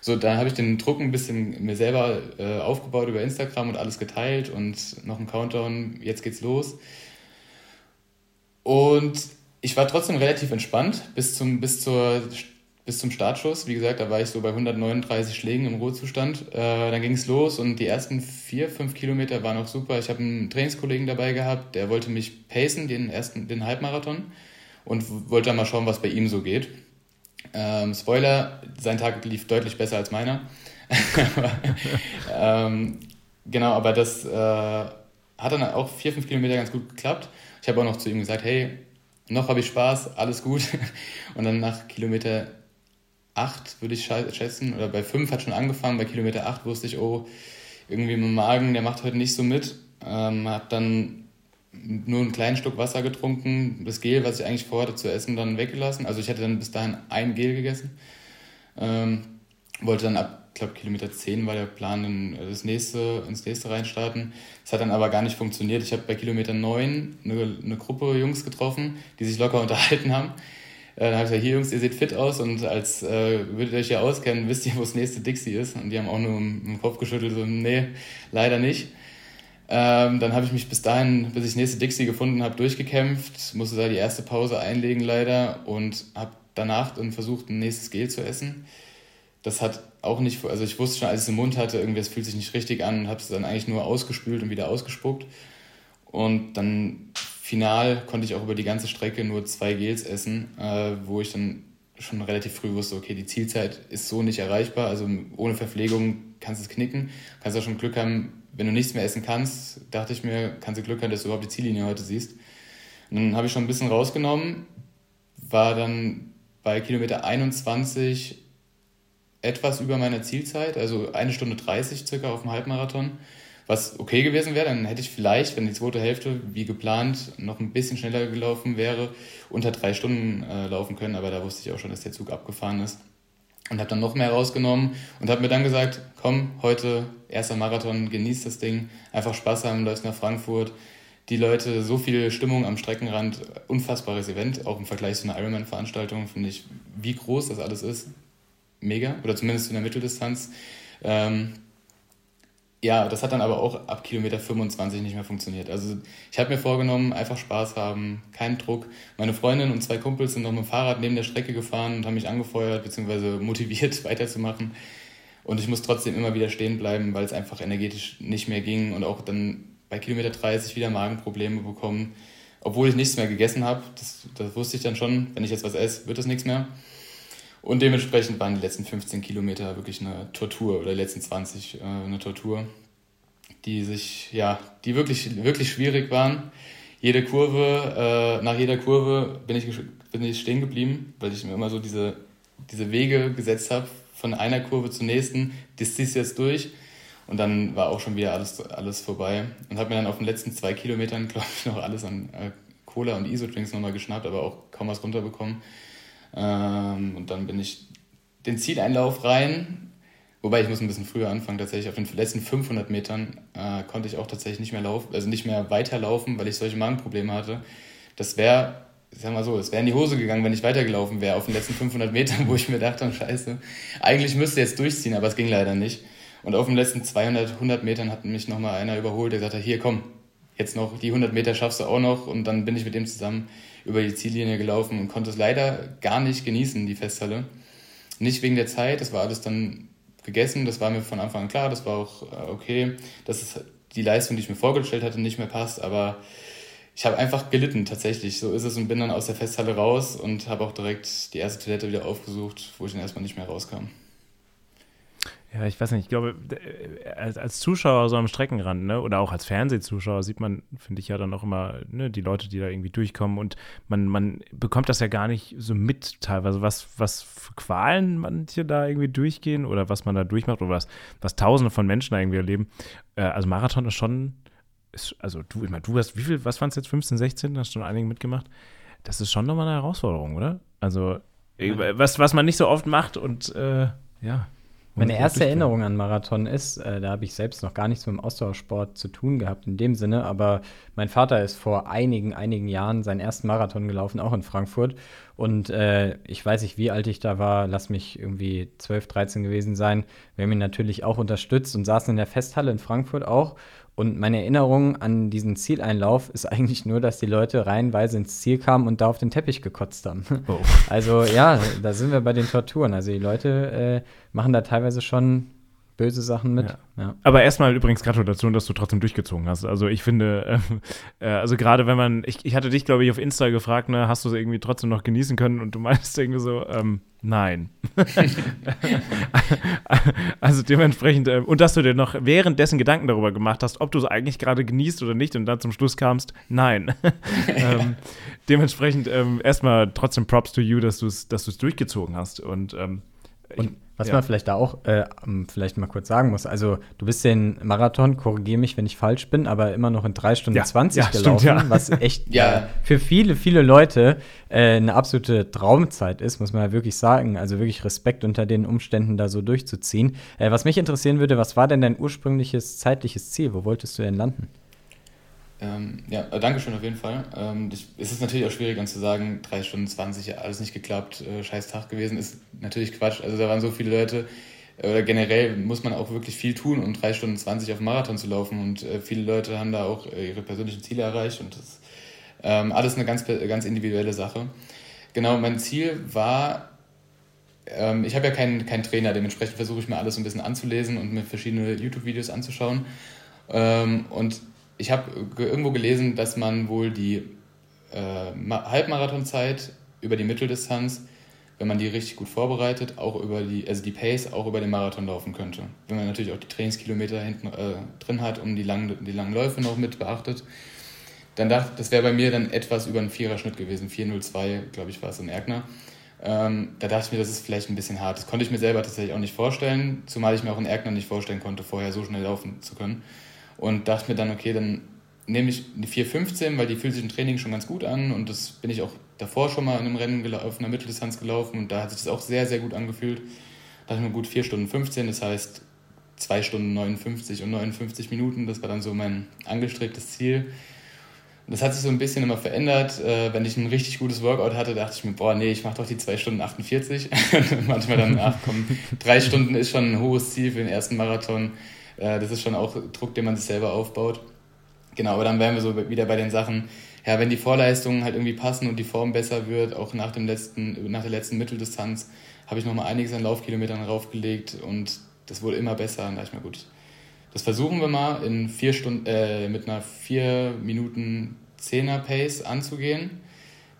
So, da habe ich den Druck ein bisschen mir selber äh, aufgebaut über Instagram und alles geteilt und noch ein Countdown, jetzt geht's los. Und ich war trotzdem relativ entspannt bis, zum, bis zur bis zum Startschuss. Wie gesagt, da war ich so bei 139 Schlägen im Ruhezustand. Äh, dann ging es los und die ersten vier, fünf Kilometer waren auch super. Ich habe einen Trainingskollegen dabei gehabt, der wollte mich pacen, den ersten, den Halbmarathon und wollte dann mal schauen, was bei ihm so geht. Ähm, Spoiler, sein Tag lief deutlich besser als meiner. ähm, genau, aber das äh, hat dann auch vier, fünf Kilometer ganz gut geklappt. Ich habe auch noch zu ihm gesagt, hey, noch habe ich Spaß, alles gut. Und dann nach Kilometer 8 würde ich schätzen, oder bei 5 hat schon angefangen, bei Kilometer 8 wusste ich, oh, irgendwie mein Magen, der macht heute nicht so mit. Ähm, habe dann nur einen kleinen Stück Wasser getrunken, das Gel, was ich eigentlich vorhatte zu essen, dann weggelassen. Also ich hatte dann bis dahin ein Gel gegessen. Ähm, wollte dann ab, ich glaube Kilometer 10 war der Plan, in das nächste, ins nächste reinstarten. Das hat dann aber gar nicht funktioniert. Ich habe bei Kilometer 9 eine, eine Gruppe Jungs getroffen, die sich locker unterhalten haben. Äh, dann habe ich gesagt, hier Jungs, ihr seht fit aus und als äh, würdet ihr euch ja auskennen, wisst ihr, wo das nächste Dixie ist. Und die haben auch nur im Kopf geschüttelt, so, nee, leider nicht. Ähm, dann habe ich mich bis dahin, bis ich das nächste Dixie gefunden habe, durchgekämpft, musste da die erste Pause einlegen leider und habe danach dann versucht, ein nächstes Gel zu essen. Das hat auch nicht, also ich wusste schon, als ich es im Mund hatte, irgendwie, es fühlt sich nicht richtig an und habe es dann eigentlich nur ausgespült und wieder ausgespuckt. Und dann final konnte ich auch über die ganze Strecke nur zwei Gels essen, äh, wo ich dann schon relativ früh wusste, okay, die Zielzeit ist so nicht erreichbar, also ohne Verpflegung kannst du es knicken. Kannst auch schon Glück haben, wenn du nichts mehr essen kannst, dachte ich mir, kannst du Glück haben, dass du überhaupt die Ziellinie heute siehst. Und dann habe ich schon ein bisschen rausgenommen, war dann bei Kilometer 21 etwas über meiner Zielzeit, also eine Stunde 30 circa auf dem Halbmarathon was okay gewesen wäre. Dann hätte ich vielleicht, wenn die zweite Hälfte wie geplant noch ein bisschen schneller gelaufen wäre, unter drei Stunden äh, laufen können. Aber da wusste ich auch schon, dass der Zug abgefahren ist. Und habe dann noch mehr rausgenommen und habe mir dann gesagt, komm, heute erster Marathon, genieß das Ding, einfach Spaß haben, läufst nach Frankfurt. Die Leute, so viel Stimmung am Streckenrand, unfassbares Event, auch im Vergleich zu einer Ironman-Veranstaltung, finde ich, wie groß das alles ist. Mega, oder zumindest in der Mitteldistanz. Ähm, ja, das hat dann aber auch ab Kilometer 25 nicht mehr funktioniert. Also ich habe mir vorgenommen, einfach Spaß haben, keinen Druck. Meine Freundin und zwei Kumpels sind noch mit dem Fahrrad neben der Strecke gefahren und haben mich angefeuert bzw. motiviert weiterzumachen. Und ich muss trotzdem immer wieder stehen bleiben, weil es einfach energetisch nicht mehr ging und auch dann bei Kilometer 30 wieder Magenprobleme bekommen. Obwohl ich nichts mehr gegessen habe, das, das wusste ich dann schon, wenn ich jetzt was esse, wird das nichts mehr. Und dementsprechend waren die letzten 15 Kilometer wirklich eine Tortur oder die letzten 20 äh, eine Tortur, die sich, ja, die wirklich, wirklich schwierig waren. Jede Kurve, äh, nach jeder Kurve bin ich, bin ich stehen geblieben, weil ich mir immer so diese, diese Wege gesetzt habe, von einer Kurve zur nächsten, das ziehst du jetzt durch. Und dann war auch schon wieder alles, alles vorbei. Und habe mir dann auf den letzten zwei Kilometern, glaube ich, noch alles an äh, Cola und Isodrinks nochmal geschnappt, aber auch kaum was runterbekommen. Ähm, und dann bin ich den Zieleinlauf rein, wobei ich muss ein bisschen früher anfangen. Tatsächlich auf den letzten 500 Metern äh, konnte ich auch tatsächlich nicht mehr laufen, also nicht mehr weiterlaufen, weil ich solche Magenprobleme hatte. das wäre, sag mal so, es wäre in die Hose gegangen, wenn ich weitergelaufen wäre auf den letzten 500 Metern, wo ich mir dachte, scheiße, eigentlich müsste jetzt durchziehen, aber es ging leider nicht. Und auf den letzten 200, 100 Metern hat mich nochmal einer überholt, der hat, hier komm, jetzt noch die 100 Meter schaffst du auch noch. Und dann bin ich mit dem zusammen über die Ziellinie gelaufen und konnte es leider gar nicht genießen, die Festhalle. Nicht wegen der Zeit, das war alles dann gegessen, das war mir von Anfang an klar, das war auch äh, okay, dass es die Leistung, die ich mir vorgestellt hatte, nicht mehr passt, aber ich habe einfach gelitten tatsächlich, so ist es und bin dann aus der Festhalle raus und habe auch direkt die erste Toilette wieder aufgesucht, wo ich dann erstmal nicht mehr rauskam. Ja, ich weiß nicht, ich glaube, äh, als, als Zuschauer so am Streckenrand, ne, oder auch als Fernsehzuschauer sieht man, finde ich ja dann auch immer, ne, die Leute, die da irgendwie durchkommen und man, man bekommt das ja gar nicht so mit teilweise, was, was für Qualen manche da irgendwie durchgehen oder was man da durchmacht oder was, was tausende von Menschen da irgendwie erleben. Äh, also Marathon ist schon, ist, also du, ich meine, du hast, wie viel, was waren es jetzt, 15, 16, hast schon einige mitgemacht? Das ist schon nochmal eine Herausforderung, oder? Also, was, was man nicht so oft macht und, äh, ja. Meine erste Erinnerung an Marathon ist, äh, da habe ich selbst noch gar nichts mit dem Ausdauersport zu tun gehabt in dem Sinne, aber mein Vater ist vor einigen, einigen Jahren seinen ersten Marathon gelaufen, auch in Frankfurt. Und äh, ich weiß nicht, wie alt ich da war, lass mich irgendwie 12, 13 gewesen sein. Wir haben ihn natürlich auch unterstützt und saßen in der Festhalle in Frankfurt auch. Und meine Erinnerung an diesen Zieleinlauf ist eigentlich nur, dass die Leute reihenweise ins Ziel kamen und da auf den Teppich gekotzt haben. Oh. Also ja, da sind wir bei den Torturen. Also die Leute äh, machen da teilweise schon böse Sachen mit. Ja. Ja. Aber erstmal übrigens Gratulation, dass du trotzdem durchgezogen hast. Also ich finde, äh, äh, also gerade wenn man, ich, ich hatte dich, glaube ich, auf Insta gefragt, ne, hast du es irgendwie trotzdem noch genießen können und du meinst irgendwie so, ähm, nein. also dementsprechend, äh, und dass du dir noch währenddessen Gedanken darüber gemacht hast, ob du es eigentlich gerade genießt oder nicht und dann zum Schluss kamst, nein. ähm, dementsprechend ähm, erstmal trotzdem Props to you, dass du es dass durchgezogen hast und ähm, und was ja. man vielleicht da auch äh, vielleicht mal kurz sagen muss, also du bist den Marathon, korrigiere mich, wenn ich falsch bin, aber immer noch in 3 Stunden ja. 20 ja, gelaufen, stimmt, was echt äh, für viele, viele Leute äh, eine absolute Traumzeit ist, muss man ja wirklich sagen. Also wirklich Respekt unter den Umständen da so durchzuziehen. Äh, was mich interessieren würde, was war denn dein ursprüngliches zeitliches Ziel? Wo wolltest du denn landen? Ähm, ja, äh, danke schön auf jeden Fall. Ähm, ich, es ist natürlich auch schwierig dann zu sagen, 3 Stunden 20, alles nicht geklappt, äh, scheiß Tag gewesen, ist natürlich Quatsch. Also da waren so viele Leute, äh, generell muss man auch wirklich viel tun, um 3 Stunden 20 auf Marathon zu laufen und äh, viele Leute haben da auch äh, ihre persönlichen Ziele erreicht und das ist ähm, alles eine ganz, ganz individuelle Sache. Genau, mein Ziel war, ähm, ich habe ja keinen, keinen Trainer, dementsprechend versuche ich mir alles ein bisschen anzulesen und mir verschiedene YouTube-Videos anzuschauen. Ähm, und ich habe irgendwo gelesen, dass man wohl die äh, Halbmarathonzeit über die Mitteldistanz, wenn man die richtig gut vorbereitet, auch über die, also die Pace auch über den Marathon laufen könnte. Wenn man natürlich auch die Trainingskilometer hinten äh, drin hat und die langen, die langen Läufe noch mit beachtet. Dann dachte das wäre bei mir dann etwas über einen Viererschnitt gewesen, 402, glaube ich, war es in Erkner. Ähm, da dachte ich mir, das ist vielleicht ein bisschen hart. Das konnte ich mir selber tatsächlich auch nicht vorstellen, zumal ich mir auch in Erkner nicht vorstellen konnte, vorher so schnell laufen zu können und dachte mir dann, okay, dann nehme ich die 4,15, weil die fühlt sich im Training schon ganz gut an und das bin ich auch davor schon mal in einem Rennen auf einer Mitteldistanz gelaufen und da hat sich das auch sehr, sehr gut angefühlt. Da dachte ich mir, gut, 4 Stunden 15, das heißt 2 Stunden 59 und 59 Minuten, das war dann so mein angestrebtes Ziel. Das hat sich so ein bisschen immer verändert. Äh, wenn ich ein richtig gutes Workout hatte, dachte ich mir, boah, nee, ich mache doch die 2 Stunden 48. Manchmal dann, ach komm, 3 Stunden ist schon ein hohes Ziel für den ersten Marathon. Äh, das ist schon auch Druck, den man sich selber aufbaut. Genau, aber dann wären wir so wieder bei den Sachen, ja, wenn die Vorleistungen halt irgendwie passen und die Form besser wird, auch nach, dem letzten, nach der letzten Mitteldistanz, habe ich nochmal einiges an Laufkilometern raufgelegt und das wurde immer besser. Und da ich mir gut, das versuchen wir mal in vier Stunden, äh, mit einer 4 Minuten 10er Pace anzugehen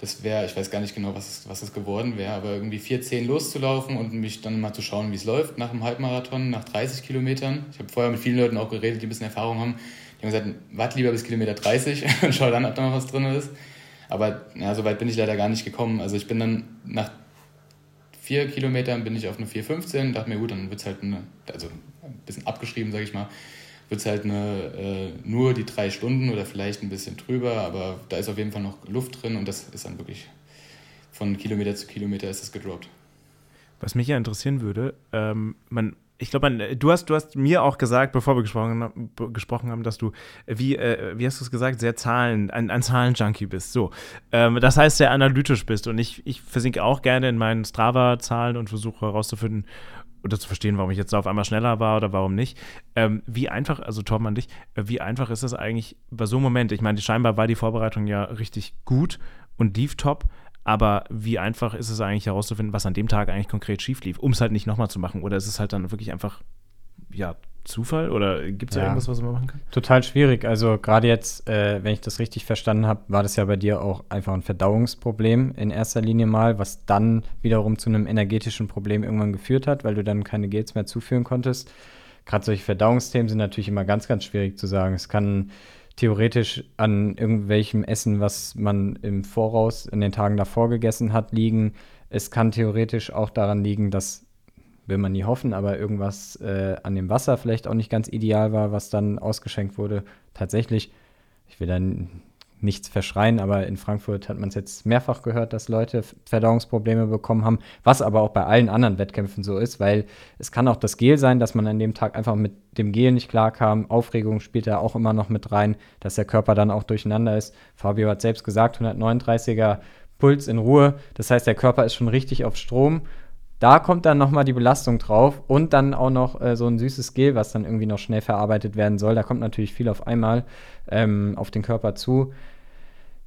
das wäre, ich weiß gar nicht genau, was, was es geworden wäre, aber irgendwie 4,10 loszulaufen und mich dann mal zu schauen, wie es läuft nach dem Halbmarathon, nach 30 Kilometern. Ich habe vorher mit vielen Leuten auch geredet, die ein bisschen Erfahrung haben. Die haben gesagt, warte lieber bis Kilometer 30 und schau dann, ob da noch was drin ist. Aber ja, so weit bin ich leider gar nicht gekommen. Also ich bin dann nach vier Kilometern bin ich auf eine 4,15, dachte mir, gut, dann wird es halt eine, also ein bisschen abgeschrieben, sage ich mal, wird es halt eine, äh, nur die drei Stunden oder vielleicht ein bisschen drüber, aber da ist auf jeden Fall noch Luft drin und das ist dann wirklich von Kilometer zu Kilometer ist es gedroppt. Was mich ja interessieren würde, ähm, man, ich glaube, du hast, du hast mir auch gesagt, bevor wir gesprochen, gesprochen haben, dass du, wie, äh, wie hast du es gesagt, sehr Zahlen, ein, ein Zahlenjunkie bist. So. Ähm, das heißt, sehr analytisch bist. Und ich, ich versinke auch gerne in meinen Strava-Zahlen und versuche herauszufinden oder zu verstehen, warum ich jetzt auf einmal schneller war oder warum nicht. Ähm, wie einfach, also Torben an dich, äh, wie einfach ist es eigentlich bei so einem Moment? Ich meine, scheinbar war die Vorbereitung ja richtig gut und lief top. Aber wie einfach ist es eigentlich herauszufinden, was an dem Tag eigentlich konkret schief lief, um es halt nicht nochmal zu machen? Oder ist es halt dann wirklich einfach, ja, Zufall? Oder gibt es ja, irgendwas, was man machen kann? Total schwierig. Also gerade jetzt, äh, wenn ich das richtig verstanden habe, war das ja bei dir auch einfach ein Verdauungsproblem in erster Linie mal, was dann wiederum zu einem energetischen Problem irgendwann geführt hat, weil du dann keine Gels mehr zuführen konntest. Gerade solche Verdauungsthemen sind natürlich immer ganz, ganz schwierig zu sagen. Es kann theoretisch an irgendwelchem Essen, was man im Voraus in den Tagen davor gegessen hat, liegen. Es kann theoretisch auch daran liegen, dass, will man nie hoffen, aber irgendwas äh, an dem Wasser vielleicht auch nicht ganz ideal war, was dann ausgeschenkt wurde. Tatsächlich, ich will dann nichts verschreien, aber in Frankfurt hat man es jetzt mehrfach gehört, dass Leute Verdauungsprobleme bekommen haben, was aber auch bei allen anderen Wettkämpfen so ist, weil es kann auch das Gel sein, dass man an dem Tag einfach mit dem Gel nicht klarkam. Aufregung spielt da auch immer noch mit rein, dass der Körper dann auch durcheinander ist. Fabio hat selbst gesagt, 139er Puls in Ruhe, das heißt, der Körper ist schon richtig auf Strom da kommt dann nochmal die Belastung drauf und dann auch noch äh, so ein süßes Gel, was dann irgendwie noch schnell verarbeitet werden soll. Da kommt natürlich viel auf einmal ähm, auf den Körper zu.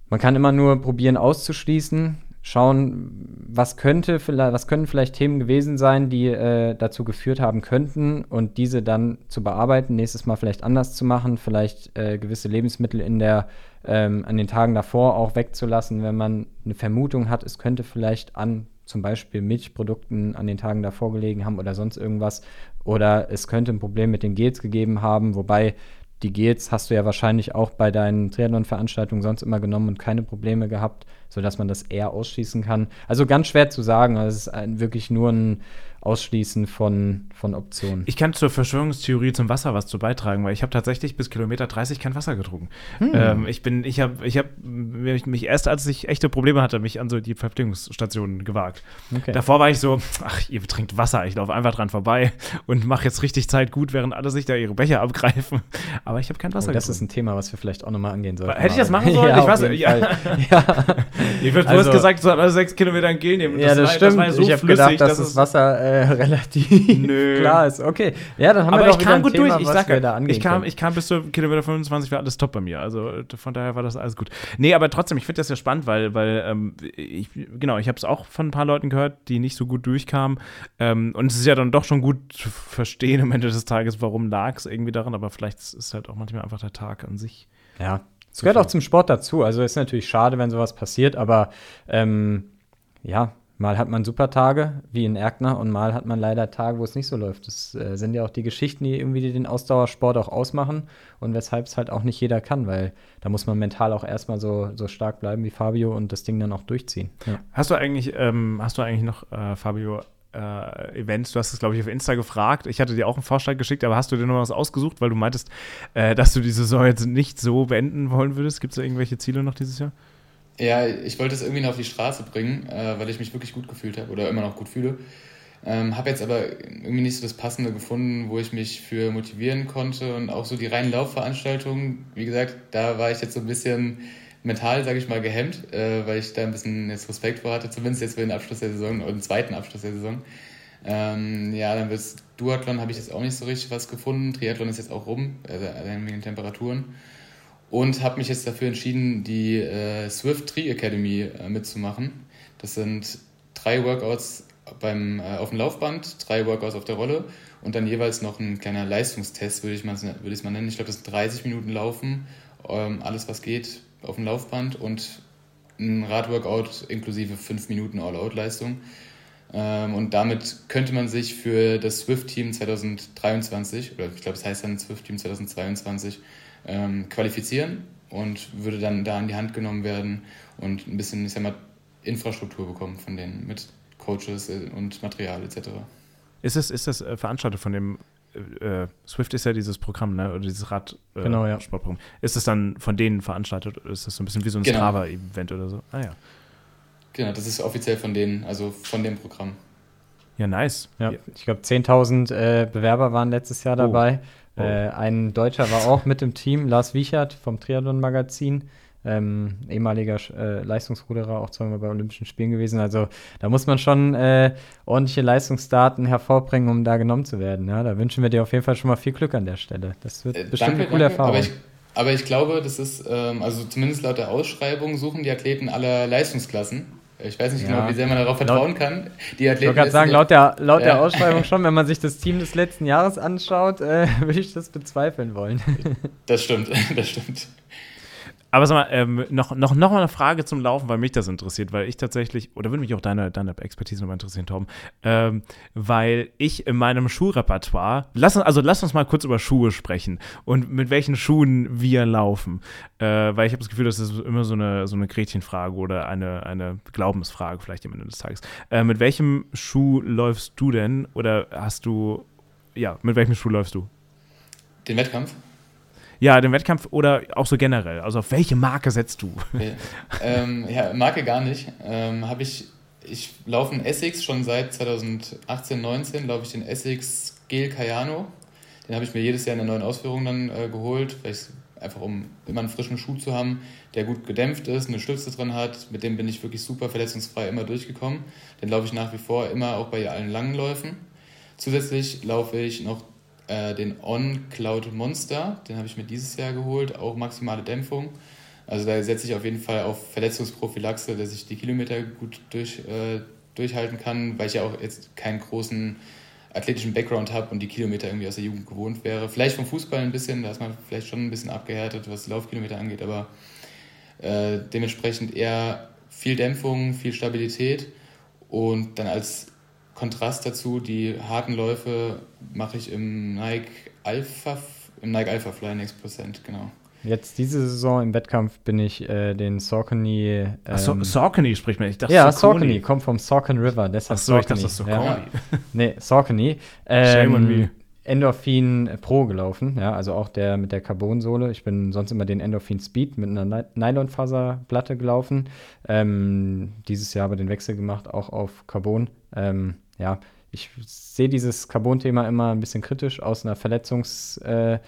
Man kann immer nur probieren auszuschließen, schauen, was könnte vielleicht, was können vielleicht Themen gewesen sein, die äh, dazu geführt haben könnten und diese dann zu bearbeiten, nächstes Mal vielleicht anders zu machen, vielleicht äh, gewisse Lebensmittel in der ähm, an den Tagen davor auch wegzulassen, wenn man eine Vermutung hat, es könnte vielleicht an zum Beispiel Milchprodukten an den Tagen davor gelegen haben oder sonst irgendwas. Oder es könnte ein Problem mit den Gels gegeben haben, wobei die Gels hast du ja wahrscheinlich auch bei deinen Triathlon-Veranstaltungen sonst immer genommen und keine Probleme gehabt, sodass man das eher ausschließen kann. Also ganz schwer zu sagen. Also es ist wirklich nur ein Ausschließen von, von Optionen. Ich kann zur Verschwörungstheorie zum Wasser was zu beitragen, weil ich habe tatsächlich bis Kilometer 30 kein Wasser getrunken. Hm. Ähm, ich bin, ich habe, ich habe mich erst, als ich echte Probleme hatte, mich an so die Verpflegungsstationen gewagt. Okay. Davor war ich so, ach, ihr trinkt Wasser, ich laufe einfach dran vorbei und mache jetzt richtig Zeit gut, während alle sich da ihre Becher abgreifen. Aber ich habe kein Wasser. Oh, das getrunken. ist ein Thema, was wir vielleicht auch nochmal angehen sollten. Hätte ich das machen sollen? ja, ich weiß ja. ja. Ich würde also, gesagt, du sollst alle sechs Kilometer Gel nehmen. Ja, das, das stimmt. Das so ich habe gedacht, dass das Wasser äh, relativ klar ist. Okay, ja, dann haben Aber wir doch ich kam gut Thema, durch. Ich sag, ich kam, ich kam bis zu Kilometer 25, war alles top bei mir. Also von daher war das alles gut. Nee, aber trotzdem, ich finde das ja spannend, weil, weil ähm, ich, genau, ich habe es auch von ein paar Leuten gehört, die nicht so gut durchkamen. Ähm, und es ist ja dann doch schon gut zu verstehen am Ende des Tages, warum lag es irgendwie daran. Aber vielleicht ist halt auch manchmal einfach der Tag an sich. Ja, es gehört auch zum Sport dazu. Also ist natürlich schade, wenn sowas passiert, aber ähm, ja, Mal hat man super Tage, wie in Erkner, und mal hat man leider Tage, wo es nicht so läuft. Das äh, sind ja auch die Geschichten, die irgendwie den Ausdauersport auch ausmachen und weshalb es halt auch nicht jeder kann, weil da muss man mental auch erstmal so, so stark bleiben wie Fabio und das Ding dann auch durchziehen. Ja. Hast du eigentlich, ähm, hast du eigentlich noch, äh, Fabio, äh, Events. Du hast es, glaube ich, auf Insta gefragt. Ich hatte dir auch einen Vorschlag geschickt, aber hast du dir noch was ausgesucht, weil du meintest, äh, dass du die Saison jetzt nicht so beenden wollen würdest? Gibt es da irgendwelche Ziele noch dieses Jahr? Ja, ich wollte es irgendwie noch auf die Straße bringen, äh, weil ich mich wirklich gut gefühlt habe oder immer noch gut fühle. Ähm, habe jetzt aber irgendwie nicht so das Passende gefunden, wo ich mich für motivieren konnte und auch so die reinen Laufveranstaltungen. Wie gesagt, da war ich jetzt so ein bisschen mental, sage ich mal, gehemmt, äh, weil ich da ein bisschen jetzt Respekt vor hatte, zumindest jetzt für den Abschluss der Saison oder den zweiten Abschluss der Saison. Ähm, ja, dann wird Duathlon habe ich jetzt auch nicht so richtig was gefunden. Triathlon ist jetzt auch rum, also wegen den Temperaturen und habe mich jetzt dafür entschieden, die äh, Swift Tree Academy äh, mitzumachen. Das sind drei Workouts beim, äh, auf dem Laufband, drei Workouts auf der Rolle und dann jeweils noch ein kleiner Leistungstest, würde ich es würd mal nennen. Ich glaube, das sind 30 Minuten Laufen, ähm, alles was geht auf dem Laufband und ein Radworkout inklusive 5 Minuten All-Out-Leistung. Ähm, und damit könnte man sich für das Swift-Team 2023, oder ich glaube, es heißt dann Swift-Team 2022, ähm, qualifizieren und würde dann da in die Hand genommen werden und ein bisschen, ich sag mal, Infrastruktur bekommen von denen mit Coaches äh, und Material etc. Ist das, ist das äh, veranstaltet von dem äh, äh, Swift ist ja dieses Programm, ne? Oder dieses Rad äh, genau, ja. Sportprogramm. Ist das dann von denen veranstaltet oder ist das so ein bisschen wie so ein genau. Strava-Event oder so? Ah ja. Genau, das ist offiziell von denen, also von dem Programm. Ja, nice. Ja, ich glaube, 10.000 äh, Bewerber waren letztes Jahr oh. dabei. Oh. Oh. Äh, ein Deutscher war auch mit im Team, Lars Wiechert vom Triathlon-Magazin ähm, ehemaliger äh, Leistungsruderer, auch zweimal bei Olympischen Spielen gewesen. Also da muss man schon äh, ordentliche Leistungsdaten hervorbringen, um da genommen zu werden. Ja? Da wünschen wir dir auf jeden Fall schon mal viel Glück an der Stelle. Das wird äh, bestimmt danke, eine coole danke. Erfahrung. Aber ich, aber ich glaube, das ist, ähm, also zumindest laut der Ausschreibung suchen die Athleten aller Leistungsklassen. Ich weiß nicht genau, ja. genau, wie sehr man darauf vertrauen laut, kann. Die Athleten ich wollte gerade sagen, laut der, laut ja. der Ausschreibung schon, wenn man sich das Team des letzten Jahres anschaut, äh, würde ich das bezweifeln wollen. Das stimmt, das stimmt. Aber sag mal, ähm, noch, noch, noch mal eine Frage zum Laufen, weil mich das interessiert, weil ich tatsächlich, oder würde mich auch deine, deine Expertise nochmal interessieren, Tom, ähm, weil ich in meinem Schuhrepertoire, lass, also lass uns mal kurz über Schuhe sprechen und mit welchen Schuhen wir laufen. Äh, weil ich habe das Gefühl, das ist immer so eine, so eine Gretchenfrage oder eine, eine Glaubensfrage vielleicht am Ende des Tages. Äh, mit welchem Schuh läufst du denn oder hast du, ja, mit welchem Schuh läufst du? Den Wettkampf? Ja, den Wettkampf oder auch so generell. Also auf welche Marke setzt du? Okay. ähm, ja, Marke gar nicht. Ähm, habe ich, ich laufe einen Essex schon seit 2018, 19, laufe ich den Essex Gel Cayano. Den habe ich mir jedes Jahr in der neuen Ausführung dann äh, geholt, weil ich einfach um immer einen frischen Schuh zu haben, der gut gedämpft ist, eine Stütze drin hat. Mit dem bin ich wirklich super verletzungsfrei immer durchgekommen. Den laufe ich nach wie vor immer auch bei allen langen Läufen. Zusätzlich laufe ich noch äh, den On Cloud Monster, den habe ich mir dieses Jahr geholt, auch maximale Dämpfung. Also da setze ich auf jeden Fall auf Verletzungsprophylaxe, dass ich die Kilometer gut durch, äh, durchhalten kann, weil ich ja auch jetzt keinen großen athletischen Background habe und die Kilometer irgendwie aus der Jugend gewohnt wäre. Vielleicht vom Fußball ein bisschen, da ist man vielleicht schon ein bisschen abgehärtet, was die Laufkilometer angeht, aber äh, dementsprechend eher viel Dämpfung, viel Stabilität und dann als Kontrast dazu, die harten Läufe mache ich im Nike Alpha, im Nike Alpha Fly Next Percent, genau. Jetzt diese Saison im Wettkampf bin ich äh, den Saucony. Ähm, Ach, so, Saucony spricht man. Ich dachte, ja, Saucony kommt vom Saucon River. Deshalb Ach so, Saucony. ich dachte, das ist Saucony. Ja. nee, Saucony. Ähm, Shame on me. Endorphin Pro gelaufen, ja, also auch der mit der Carbonsohle. Ich bin sonst immer den Endorphin Speed mit einer Nylonfaserplatte gelaufen. Ähm, dieses Jahr aber den Wechsel gemacht, auch auf Carbon. Ähm, ja, ich sehe dieses Carbon-Thema immer ein bisschen kritisch aus einer Verletzungs, äh,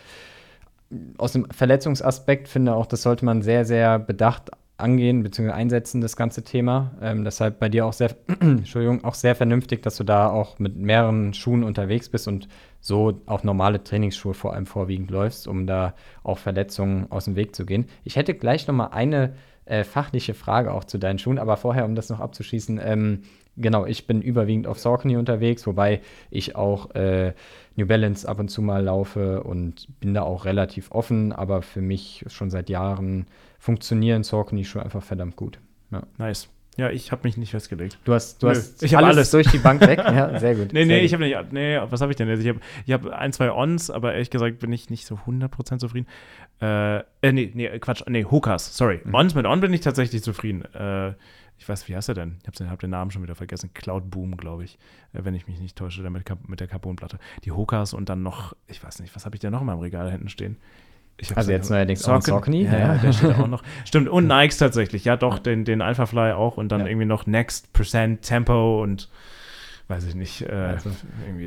aus einem Verletzungsaspekt. Finde auch, das sollte man sehr, sehr bedacht angehen bzw. einsetzen, das ganze Thema. Ähm, deshalb bei dir auch sehr, Entschuldigung, auch sehr vernünftig, dass du da auch mit mehreren Schuhen unterwegs bist und so auch normale Trainingsschuhe vor allem vorwiegend läufst, um da auch Verletzungen aus dem Weg zu gehen. Ich hätte gleich noch mal eine äh, fachliche Frage auch zu deinen Schuhen, aber vorher, um das noch abzuschließen, ähm, genau, ich bin überwiegend auf Saucony unterwegs, wobei ich auch äh, New Balance ab und zu mal laufe und bin da auch relativ offen, aber für mich schon seit Jahren funktionieren Saucony schon einfach verdammt gut. Ja. Nice. Ja, ich habe mich nicht festgelegt. Du hast, du hast ich alles, alles, durch die Bank weg. Ja, sehr gut. nee, nee, gut. ich habe nicht. Nee, was habe ich denn jetzt? Ich habe ich hab ein, zwei Ons, aber ehrlich gesagt bin ich nicht so 100% zufrieden. Äh, äh, nee, nee, Quatsch. Nee, Hokas, sorry. Mhm. Ons mit On bin ich tatsächlich zufrieden. Äh, ich weiß, wie heißt er denn? Ich habe den, hab den Namen schon wieder vergessen. Cloud Boom, glaube ich, äh, wenn ich mich nicht täusche, mit, mit der Carbonplatte. Die Hokas und dann noch, ich weiß nicht, was habe ich da noch in meinem Regal hinten stehen? also jetzt neuerdings auch Saucony. Ja, ja, der steht auch noch. Stimmt, und Nikes tatsächlich. Ja, doch, den, den Alpha Fly auch und dann ja. irgendwie noch Next, Percent, Tempo und weiß ich nicht. Äh, also,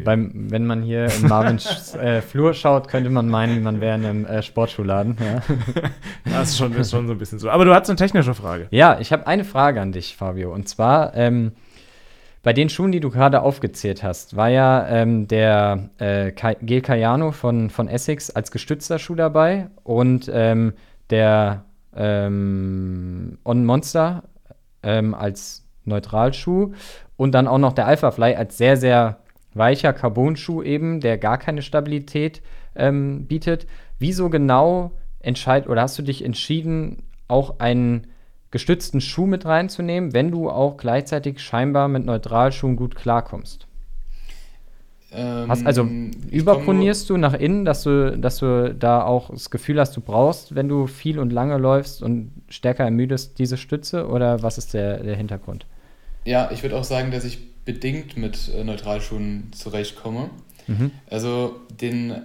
beim, wenn man hier in Marvins äh, Flur schaut, könnte man meinen, man wäre in einem äh, Sportschuhladen. Ja. das ist schon, ist schon so ein bisschen so. Aber du hast eine technische Frage. Ja, ich habe eine Frage an dich, Fabio. Und zwar, ähm, bei den Schuhen, die du gerade aufgezählt hast, war ja ähm, der äh, Gel Cayano von, von Essex als gestützter Schuh dabei und ähm, der ähm, On Monster ähm, als Neutralschuh und dann auch noch der Alpha Fly als sehr, sehr weicher Carbon-Schuh eben, der gar keine Stabilität ähm, bietet. Wieso genau entscheid oder hast du dich entschieden, auch einen gestützten Schuh mit reinzunehmen, wenn du auch gleichzeitig scheinbar mit Neutralschuhen gut klarkommst? Ähm, hast, also überponierst du nach innen, dass du, dass du da auch das Gefühl hast, du brauchst, wenn du viel und lange läufst und stärker ermüdest, diese Stütze oder was ist der, der Hintergrund? Ja, ich würde auch sagen, dass ich bedingt mit äh, Neutralschuhen zurechtkomme. Mhm. Also den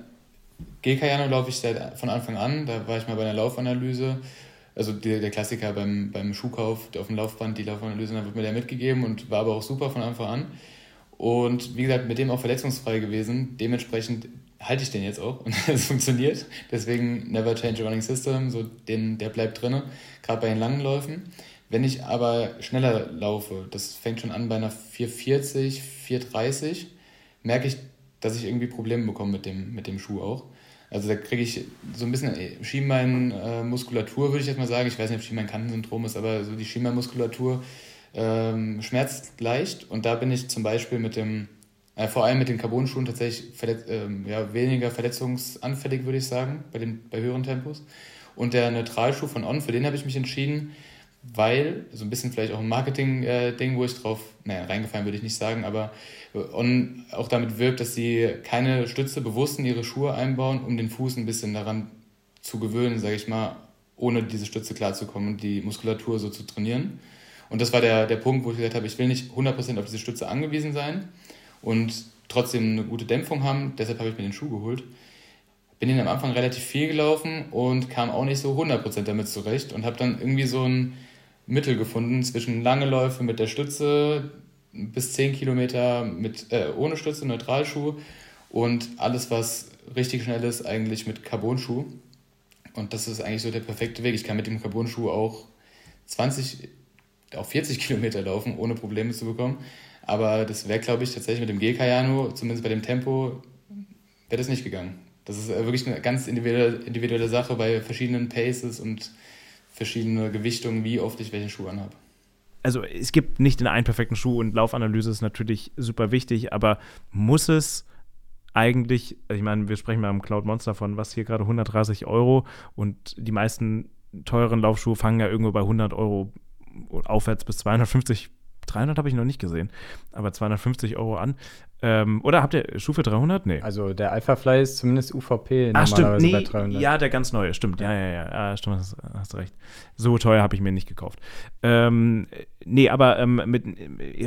G-Kajano laufe ich seit von Anfang an, da war ich mal bei einer Laufanalyse also der, der Klassiker beim, beim Schuhkauf auf dem Laufband, die Laufanalyse, da wird mir der mitgegeben und war aber auch super von Anfang an. Und wie gesagt, mit dem auch verletzungsfrei gewesen. Dementsprechend halte ich den jetzt auch und es funktioniert. Deswegen never change a running system, so den, der bleibt drin, gerade bei den langen Läufen. Wenn ich aber schneller laufe, das fängt schon an bei einer 440, 430, merke ich, dass ich irgendwie Probleme bekomme mit dem, mit dem Schuh auch. Also da kriege ich so ein bisschen Schienbeinmuskulatur, würde ich jetzt mal sagen. Ich weiß nicht, ob Schienbeinkantensyndrom ist, aber so die Schienbeinmuskulatur ähm, schmerzt leicht. Und da bin ich zum Beispiel mit dem, äh, vor allem mit den Carbon-Schuhen tatsächlich verletz, ähm, ja, weniger verletzungsanfällig, würde ich sagen, bei, den, bei höheren Tempos. Und der Neutralschuh von On, für den habe ich mich entschieden, weil, so ein bisschen vielleicht auch ein Marketing-Ding, wo ich drauf, naja, reingefallen würde ich nicht sagen, aber On auch damit wirkt, dass sie keine Stütze bewusst in ihre Schuhe einbauen, um den Fuß ein bisschen daran zu gewöhnen, sage ich mal, ohne diese Stütze klarzukommen und die Muskulatur so zu trainieren. Und das war der, der Punkt, wo ich gesagt habe, ich will nicht 100% auf diese Stütze angewiesen sein und trotzdem eine gute Dämpfung haben. Deshalb habe ich mir den Schuh geholt. Bin ihn am Anfang relativ viel gelaufen und kam auch nicht so 100% damit zurecht und habe dann irgendwie so ein Mittel gefunden zwischen lange Läufe mit der Stütze bis 10 Kilometer mit, äh, ohne Stütze, Neutralschuh und alles, was richtig schnell ist, eigentlich mit Carbon-Schuh. Und das ist eigentlich so der perfekte Weg. Ich kann mit dem Carbon-Schuh auch 20, auch 40 Kilometer laufen, ohne Probleme zu bekommen. Aber das wäre, glaube ich, tatsächlich mit dem G-Kayano, zumindest bei dem Tempo, wäre das nicht gegangen. Das ist äh, wirklich eine ganz individuelle, individuelle Sache bei verschiedenen Paces und verschiedene Gewichtungen, wie oft ich welchen Schuh anhabe. Also es gibt nicht den einen perfekten Schuh und Laufanalyse ist natürlich super wichtig, aber muss es eigentlich, ich meine, wir sprechen beim Cloud Monster von was hier gerade 130 Euro und die meisten teuren Laufschuhe fangen ja irgendwo bei 100 Euro aufwärts bis 250 300 habe ich noch nicht gesehen, aber 250 Euro an. Ähm, oder habt ihr Schuh für 300? Nee. Also der Alpha Fly ist zumindest UVP ah, stimmt. Nee, bei 300. Ja, der ganz neue, stimmt. Ja, ja, ja, ja stimmt, hast, hast recht. So teuer habe ich mir nicht gekauft. Ähm, nee, aber ähm, mit,